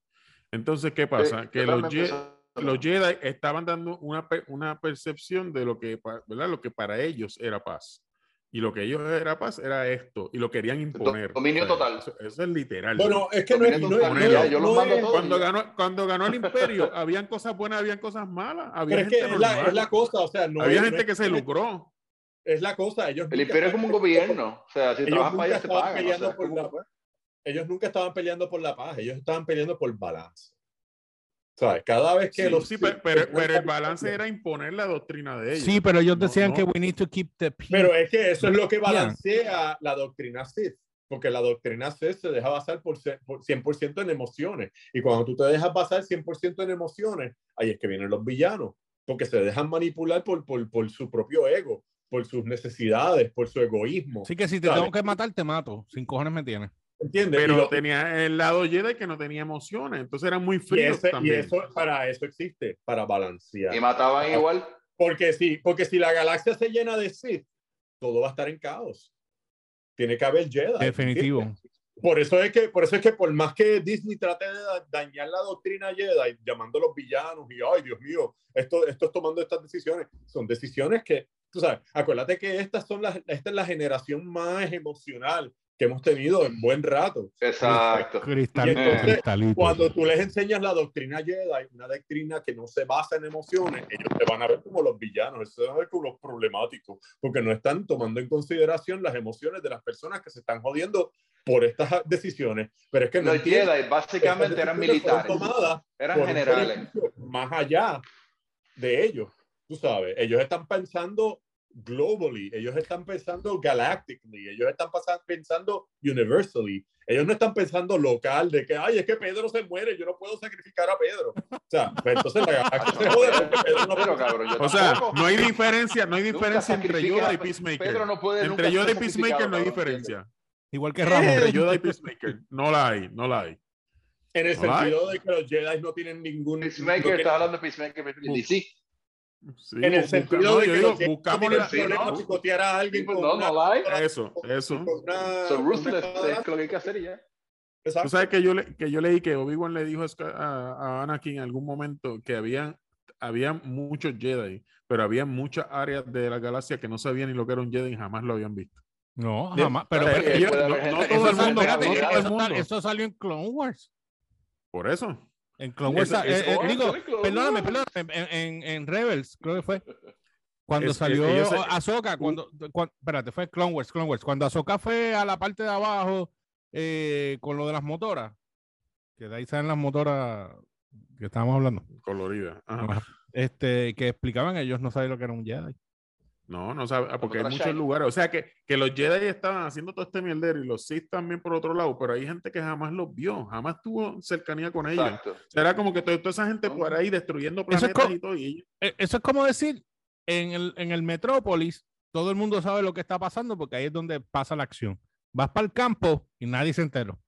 Entonces, ¿qué pasa? Sí, que los, Je- eso. los Jedi estaban dando una, una percepción de lo que, ¿verdad? lo que para ellos era paz. Y lo que ellos era paz era esto. Y lo querían imponer. dominio total. Eso, eso es literal. Bueno, es que no es, Dominio no no cuando ganó, cuando ganó el imperio, habían cosas buenas, habían cosas malas. Había pero es que gente es la, normal. es la cosa, o sea, no había es- gente no que es- se lucró. Es la cosa, ellos El imperio es como un gobierno. O sea, si Ellos trabajas para allá, te pagan. o sea, por la- ellos nunca estaban peleando por la paz, ellos estaban peleando por balance. ¿Sabes? Cada vez que Sí, los sí, pero, pero- pero el balance era imponer la doctrina de ellos. Sí, pero ellos No, decían no. que we need to keep the peace. Pero es que eso es lo que balancea la doctrina Sith, porque la doctrina Sith se deja basar por 100% en emociones. Y cuando tú te dejas basar 100% en emociones, ahí es que vienen los villanos, porque se dejan manipular por, por, por su propio ego, por sus necesidades, por su egoísmo. Así que si te tengo que matar, te mato. Sin cojones me tienes. ¿Entiendes? Y Pero lo- tenía el lado Jedi que no tenía emociones, entonces eran muy y, ese- y también. eso, para eso existe, para balancear. Y mataban igual. Porque si, porque si la galaxia se llena de Sith, todo va a estar en caos. Tiene que haber Jedi. Definitivo. ¿entiendes? Por eso es que, por eso es que por más que Disney trate de da- dañar la doctrina Jedi, llamando a los villanos y ay Dios mío, esto, esto es tomando estas decisiones, son decisiones que, tú sabes, acuérdate que estas son las, esta es la generación más emocional que hemos tenido en buen rato. Exacto. Cristalito, Y entonces, cristalito. Cuando tú les enseñas la doctrina Jedi, una doctrina que no se basa en emociones, ellos te van a ver como los villanos, se van a ver como los problemáticos, porque no están tomando en consideración las emociones de las personas que se están jodiendo por estas decisiones. Pero es que no Los Jedi básicamente eran militares. tomadas Eran generales. Más allá de ellos, tú sabes, ellos están pensando globally, ellos están pensando galactically, ellos están pensando universally, ellos no están pensando local de que, ay, es que Pedro se muere, yo no puedo sacrificar a Pedro. O sea, pues entonces la galaxia se jode porque Pedro no Pero puede- cabrón, O sea, no hay diferencia, no hay diferencia entre Yoda y Peacemaker. Pedro no puede entre Yoda y Peacemaker no hay diferencia. Igual que Ramón. Entre Yoda y Peacemaker no la hay, no la hay. En el No hay. sentido de que los Jedi no tienen ningún... Peacemaker, tienen- estás hablando de Peacemaker. Y sí, Sí, en el busca- sentido no, de que digo, los buscamos Sí, problema ¿no? picotear a alguien Sí, pues, con no, una- no la hay. Eso, eso. una- So ruthless, es lo que hay que hacer ya. Tú Exacto. sabes que yo, le, que yo leí que Obi-Wan le dijo a, a Anakin en algún momento que había, había muchos Jedi, pero había muchas áreas de la galaxia que no sabían ni lo que era un Jedi y jamás lo habían visto. No, jamás. Pero, ellos- no, no todo el eso- mundo, espérate, salió en Clone Wars. Por eso. En Clone Wars, Eso- eh, eso- eh, Oh, digo, Clone Wars. perdóname, perdóname, en, en, en Rebels, creo que fue. Cuando Es- salió se- Ahsoka, cuando, cuan- espérate, fue Clone Wars, Clone Wars. Cuando Ahsoka fue a la parte de abajo eh, con lo de las motoras, que de ahí salen las motoras que estábamos hablando, Colorida. Ajá. Ajá. este, que explicaban ellos no sabían lo que era un Jedi. No, no sabe, porque hay muchos lugares. O sea, que, que los Jedi estaban haciendo todo este mierdero y los Sith también por otro lado, pero hay gente que jamás los vio, jamás tuvo cercanía con ellos. O era como que toda, toda esa gente por ahí destruyendo Eso es planetas y todo. Y Eh, Eso es como decir, en el, en el Metrópolis, todo el mundo sabe lo que está pasando porque ahí es donde pasa la acción. Vas para el campo y nadie se enteró.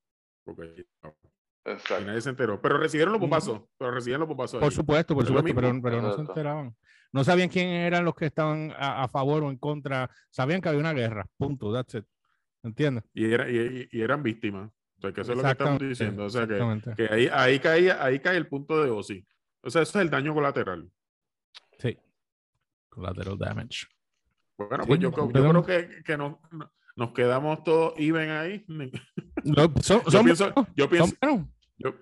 y nadie se enteró. Pero recibieron los bombazos. Pero recibieron los bombazos. Por ahí. supuesto, por Es supuesto, pero, pero no se enteraban. No sabían quién eran los que estaban a, a favor o en contra. Sabían que había una guerra. Punto. That's it. ¿Entiendes? Y, era, y, y eran víctimas. O sea, que eso es lo que estamos Exactamente, diciendo. O sea, que, ahí, ahí, caía, ahí cae el punto de Ozzy. O sea, eso es el daño colateral. Sí. Collateral damage. Bueno, Sí, pues yo, yo creo que, que no, no- nos quedamos todos even ahí. No, son, Yo son pienso, yo yo,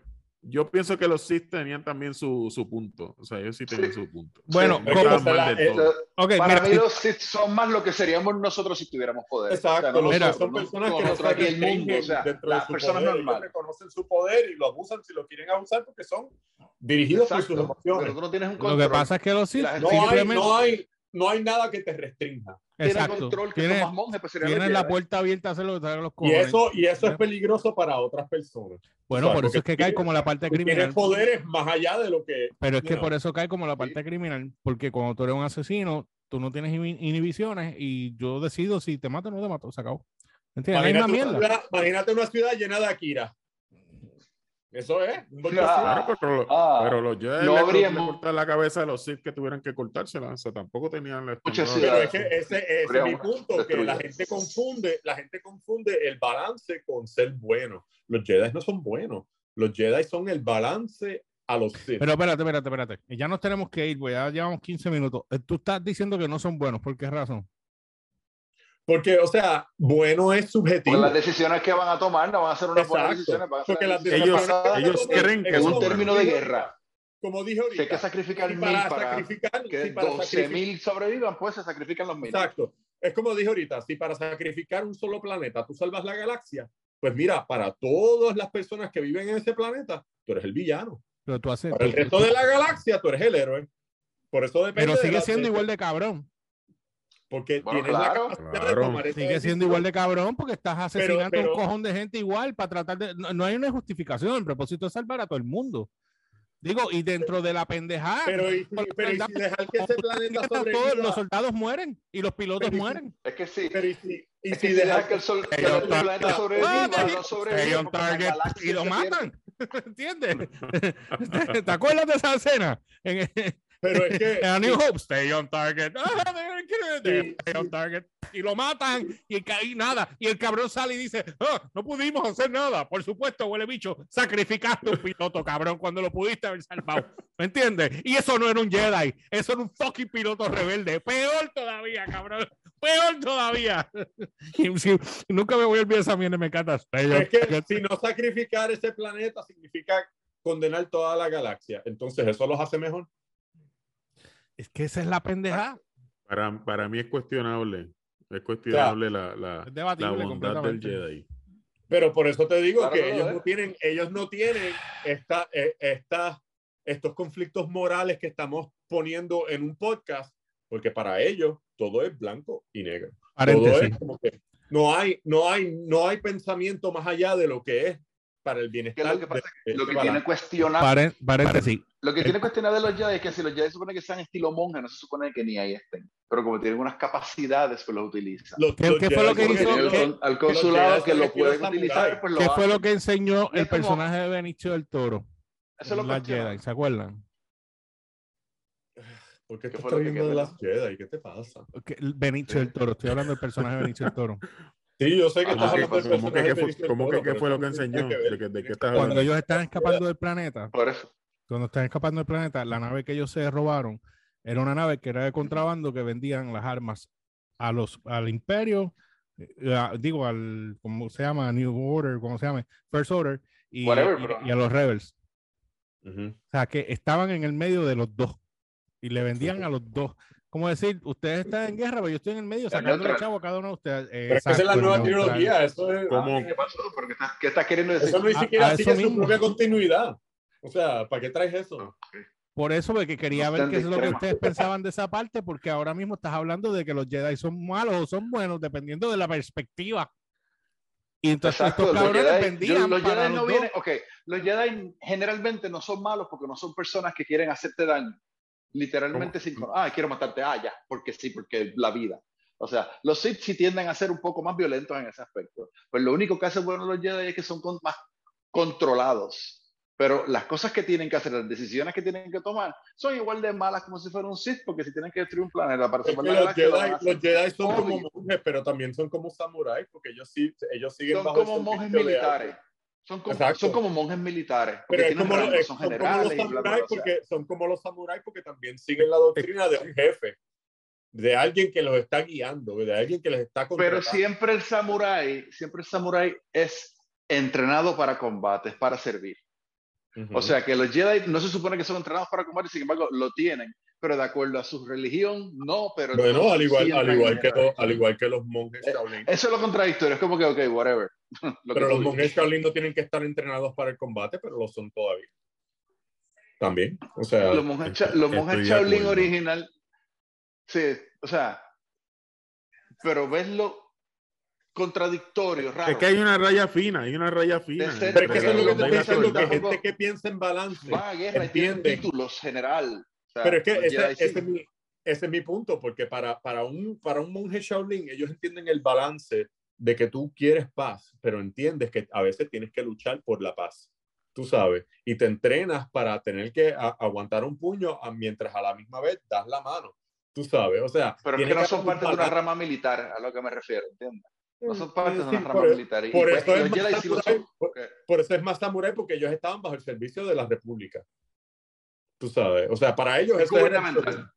yo pienso que los Sith tenían también su, su punto. O sea, ellos sí tenían Sí. su punto. Bueno, Sí, mal la- del es- todo. Ok, Para mira, mí los Sith son más lo que seríamos nosotros si tuviéramos poder. Exacto, O sea, no Mira, son personas que no saben el mundo, o sea, de las personas poder, normales. reconocen su poder y lo abusan si lo quieren abusar porque son dirigidos por sus Exacto, emociones. pero tú no tienes un lo control. que pasa es que los Sith No hay, simplemente no, hay, no hay nada que te restrinja. tiene control que monjes, pues la puerta abierta a hacer lo que los Y cojones. eso, y eso es peligroso para otras personas. bueno, o sea, por eso es que cae como la parte Tú tienes criminal. poderes más allá de lo que. Pero es que por eso cae como la parte criminal, porque cuando tú eres un asesino, tú no tienes inhi- inhibiciones y yo decido si te mato o no te mato, se acabó. Imagínate una una, mierda. ciudad, imagínate una ciudad llena de Akira. Eso es. Claro. pero, Ah, pero los Jedi no habría cortaron la cabeza a los Sith que tuvieran que cortársela. O sea, tampoco tenían la Pero es que ese, ese es mi punto, que la gente confunde, la gente confunde el balance con ser bueno. Los Jedi no son buenos. Los Jedi son el balance a los Sith. Pero espérate, espérate, espérate. Ya nos tenemos que ir, pues ya llevamos 15 minutos. Eh, Tú estás diciendo que no son buenos, ¿por qué razón? Porque, o sea, bueno es subjetivo. Porque las decisiones que van a tomar no van a ser unas buenas Exacto. decisiones, van a ser Porque las decisiones Ellos- ellos en- creen que son un término de guerra. Como dije Si ahorita. hay que sacrificar si mil para para sacrificar, que si para 12 sacrificar- mil sobrevivan, pues se sacrifican los mil. Exacto. Es como dije ahorita, si para sacrificar un solo planeta tú salvas la galaxia, pues mira, para todas las personas que viven en ese planeta, tú eres el villano. Pero tú haces. Para el resto de la galaxia, tú eres el héroe. Por eso depende. Pero de sigue la- siendo de- igual de cabrón. Porque Bueno, tienes la claro. capacidad Claro. de tomar esa Sigue siendo igual de cabrón porque estás asesinando pero- un cojón de gente igual para tratar de. No, no hay una justificación. El propósito es salvar a todo el mundo. Digo, y dentro de la pendejada. Pero y, por- pero y si dejar que ese planeta todos sobreviva. los soldados mueren y los pilotos Pero mueren. Es que sí. Pero y si, y si que el, sol, que el planeta sobreviva, no sobrevive. Target galaxia y lo matan. ¿Entiendes? ¿Te acuerdas de esa escena? En, Pero es que. en A New sí, Hope, stay on target. Ah, Sí, stay on target. Y lo matan y, el y nada. Y el cabrón sale y dice, "Ah, no pudimos hacer nada. Por supuesto, huele bicho, sacrificaste un piloto, cabrón, cuando lo pudiste haber salvado. ¿Me entiendes? Y eso no era un Jedi, eso era un fucking piloto rebelde. Peor todavía, cabrón. Peor todavía. Y sí, nunca me voy a olvidar esa mierda, me encanta. Es que si no sacrificar ese planeta significa condenar toda la galaxia. Entonces, eso los hace mejor. Es que esa es la pendejada. Para, para mí es cuestionable. Es cuestionable la, la, Es la debatible bondad del. Jedi. Pero por eso te digo Claro que lo ellos es. no tienen, ellos no tienen esta, eh, esta- estos conflictos morales que estamos poniendo en un podcast, porque para ellos todo es blanco y negro. Todo es como que no hay, no hay, no hay pensamiento más allá de lo que es para el bienestar. lo que pasa de- Lo de que balance. tiene cuestionar, Paren- paréntesis. lo que tiene cuestionar de los Jedi es que si los Jedi se supone que sean estilo monje, no se supone que ni ahí estén. Pero como tienen unas capacidades, pues los utilizan. ¿Qué- los qué fue lo que hizo? que- al- al que los consulado que lo pueden utilizar, pues lo ¿Qué fue lo que enseñó el personaje de Benicio del Toro? Eso es lo La cuestionan. Jedi, ¿se acuerdan? ¿Por qué ¿Qué estás fue lo que viendo de las Jedi? ¿Qué te pasa? Benicio del Toro, estoy hablando del personaje de Benicio del Toro. Sí, yo sé que Ah, estás ¿qué hablando? ¿Cómo que, fue, cómo que qué fue lo que enseñó? que ver. ¿De, qué- de qué estás Cuando ellos están escapando del planeta, Por eso. cuando están escapando del planeta, la nave que ellos se robaron era una nave que era de contrabando que vendían las armas a los, al imperio, eh, a- digo, al, ¿cómo se llama? New Order, ¿cómo se llama? First Order, y, Whatever, y- pero- y a los Rebels. O sea, que estaban en el medio de los dos y le vendían a los dos. Como decir, ustedes están en guerra, pero yo estoy en el medio sacándole neutral. chavo a cada uno de ustedes. Pero es que esa es la Exacto, nueva neutral. trilogía. Eso, es, ¿Cómo? Ah, ¿Qué pasó? ¿Pero qué estás, qué estás queriendo decir? eso no ni A- siquiera a eso sigue su propia continuidad. O sea, ¿para qué traes eso? Por eso, porque quería No ver qué es lo que ustedes pensaban de esa parte, porque ahora mismo estás hablando de que los Jedi son malos o son buenos, dependiendo de la perspectiva. Y entonces Exacto, estos los cabrones Jedi, vendían yo- los para Jedi los no vienen, ok, los Jedi generalmente no son malos porque no son personas que quieren hacerte daño. Literalmente sin, ah, quiero matarte, ah, ya, porque sí, porque la vida. O sea, los Sith sí tienden a ser un poco más violentos en ese aspecto. Pues lo único que hace bueno los Jedi es que son con- más controlados. Pero las cosas que tienen que hacer, las decisiones que tienen que tomar, son igual de malas como si fuera un Sith, porque si tienen que destruir un planeta para salvar la los, Jedi, los Jedi son como monjes, pero también son como samuráis, porque ellos sí, ellos siguen son bajo como monjes militares. Son como, Exacto. son como monjes militares. Pero es como, rangos, es- son son como los samuráis porque son como los samuráis porque también siguen la doctrina de un jefe. de alguien que los está guiando, de alguien que les está Pero contratando. siempre el samurái, siempre el samurái es entrenado para combates, para servir. O sea que los Jedi no se supone que son entrenados para combate, sin embargo lo tienen, pero de acuerdo a su religión, no, pero bueno, entonces al igual, al igual, que los, al igual que los monjes Eh, Shaolin. Eso es lo contradictorio, es como que, ok, whatever. Lo Pero los monjes Shaolin no tienen que estar entrenados para el combate, pero lo son todavía. También. O sea, Los monjes, cha- los monjes Shaolin original, sí, o sea, pero ves lo contradictorio, raro. Es que hay una raya fina, hay una raya fina. ser- pero es que eso es lo que te estoy diciendo, que gente que piensa en balance. Va a guerra y tiene entiende. títulos general. O sea, Pero es que ese, ese es mi, ese es mi punto, porque para, para, un, para un monje Shaolin, ellos entienden el balance de que tú quieres paz, pero entiendes que a veces tienes que luchar por la paz, tú sabes, y te entrenas para tener que a- aguantar un puño a- mientras a la misma vez das la mano, tú sabes, o sea, Pero es que no haber son parte de una rama militar, a lo que me refiero, ¿entiendes? No son parte de una rama por- militar. Y, por pues, eso es Jedi sí por- eso es más samurái, porque ellos estaban bajo el servicio de la República. Tú sabes, o sea, para ellos Es gubernamental.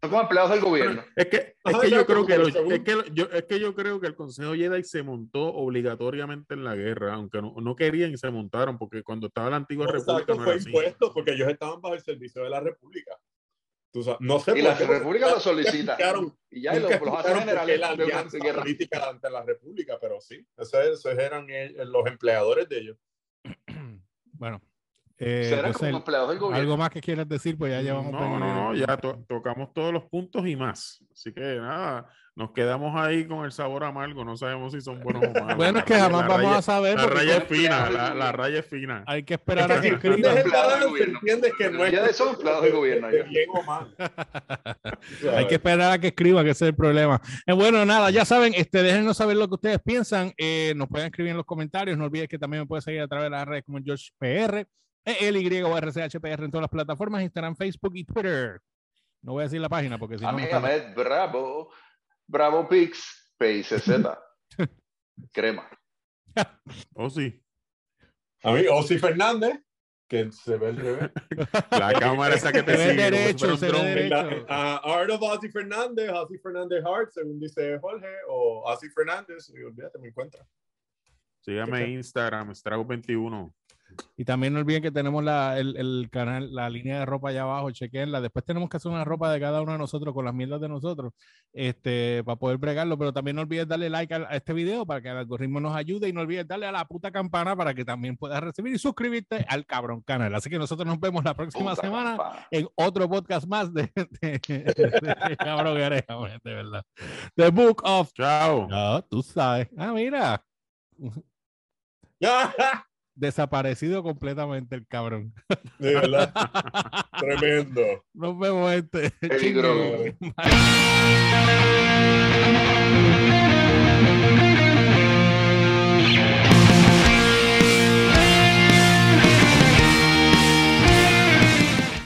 Son como empleados del gobierno. Es que, es Ajá, que yo creo que, como lo- según- es, que lo- yo, es que yo creo que el Consejo Jedi se montó obligatoriamente en la guerra, aunque no, no querían y se montaron, porque cuando estaba la antigua república no fue era así. impuesto porque ellos estaban bajo el servicio de la República. Tú sabes, no sé Y por la qué, república lo solicita. Y ya y lo- nunca los hace generales la alianza política ante la República, pero sí, esos, esos eran los empleadores de ellos. Bueno, eh, Serán como empleados del gobierno. algo más que quieras decir, pues ya llevamos. No, 20 no, no, ya to- tocamos todos los puntos y más. Así que nada, nos quedamos ahí con el sabor amargo, no sabemos si son buenos o malos. Bueno, es que raya- jamás vamos raya- a saber. La raya es fina, la, la raya es fina. Hay que esperar a que si escriban. entiendes que no es Ya son empleados del gobierno, de. Hay que esperar a que escriba, que ese es el problema. Eh, bueno, nada, ya saben, este, déjenos saber lo que ustedes piensan. eh, nos pueden escribir en los comentarios. No olvides que también me puedes seguir a través de las redes como George PR, el Y o RCHPR en todas las plataformas, Instagram, Facebook y Twitter. No voy a decir la página porque si no. Amiga, sale- Ahmed, bravo. Bravo Pix, PICZ. Crema. Oh, sí. A mí, Osi Fernández, que se ve al revés. La cámara esa que te Se sigue. derecho, se ve derecho. La- Art of Ozzy Fernández, Ozzy Fernández Hart, según dice Jorge, o Ozzy Fernández, y olvídate, me encuentra. Sígame en Instagram, Strago21. Y también no olviden que tenemos la, el, el canal, la línea de ropa allá abajo, chequenla. Después tenemos que hacer una ropa de cada uno de nosotros con las mierdas de nosotros, este, para poder bregarlo. Pero también no olvides darle like a, a este video para que el algoritmo nos ayude y no olvides darle a la puta campana para que también puedas recibir y suscribirte al cabrón canal. Así que nosotros nos vemos la próxima Puta semana campana. en otro podcast más de, de, de cabrón Gareja, de verdad. The Book of. Chao. No, tú sabes. Ah, mira. Desaparecido completamente el cabrón. De verdad, tremendo. Nos vemos, este. Peligro.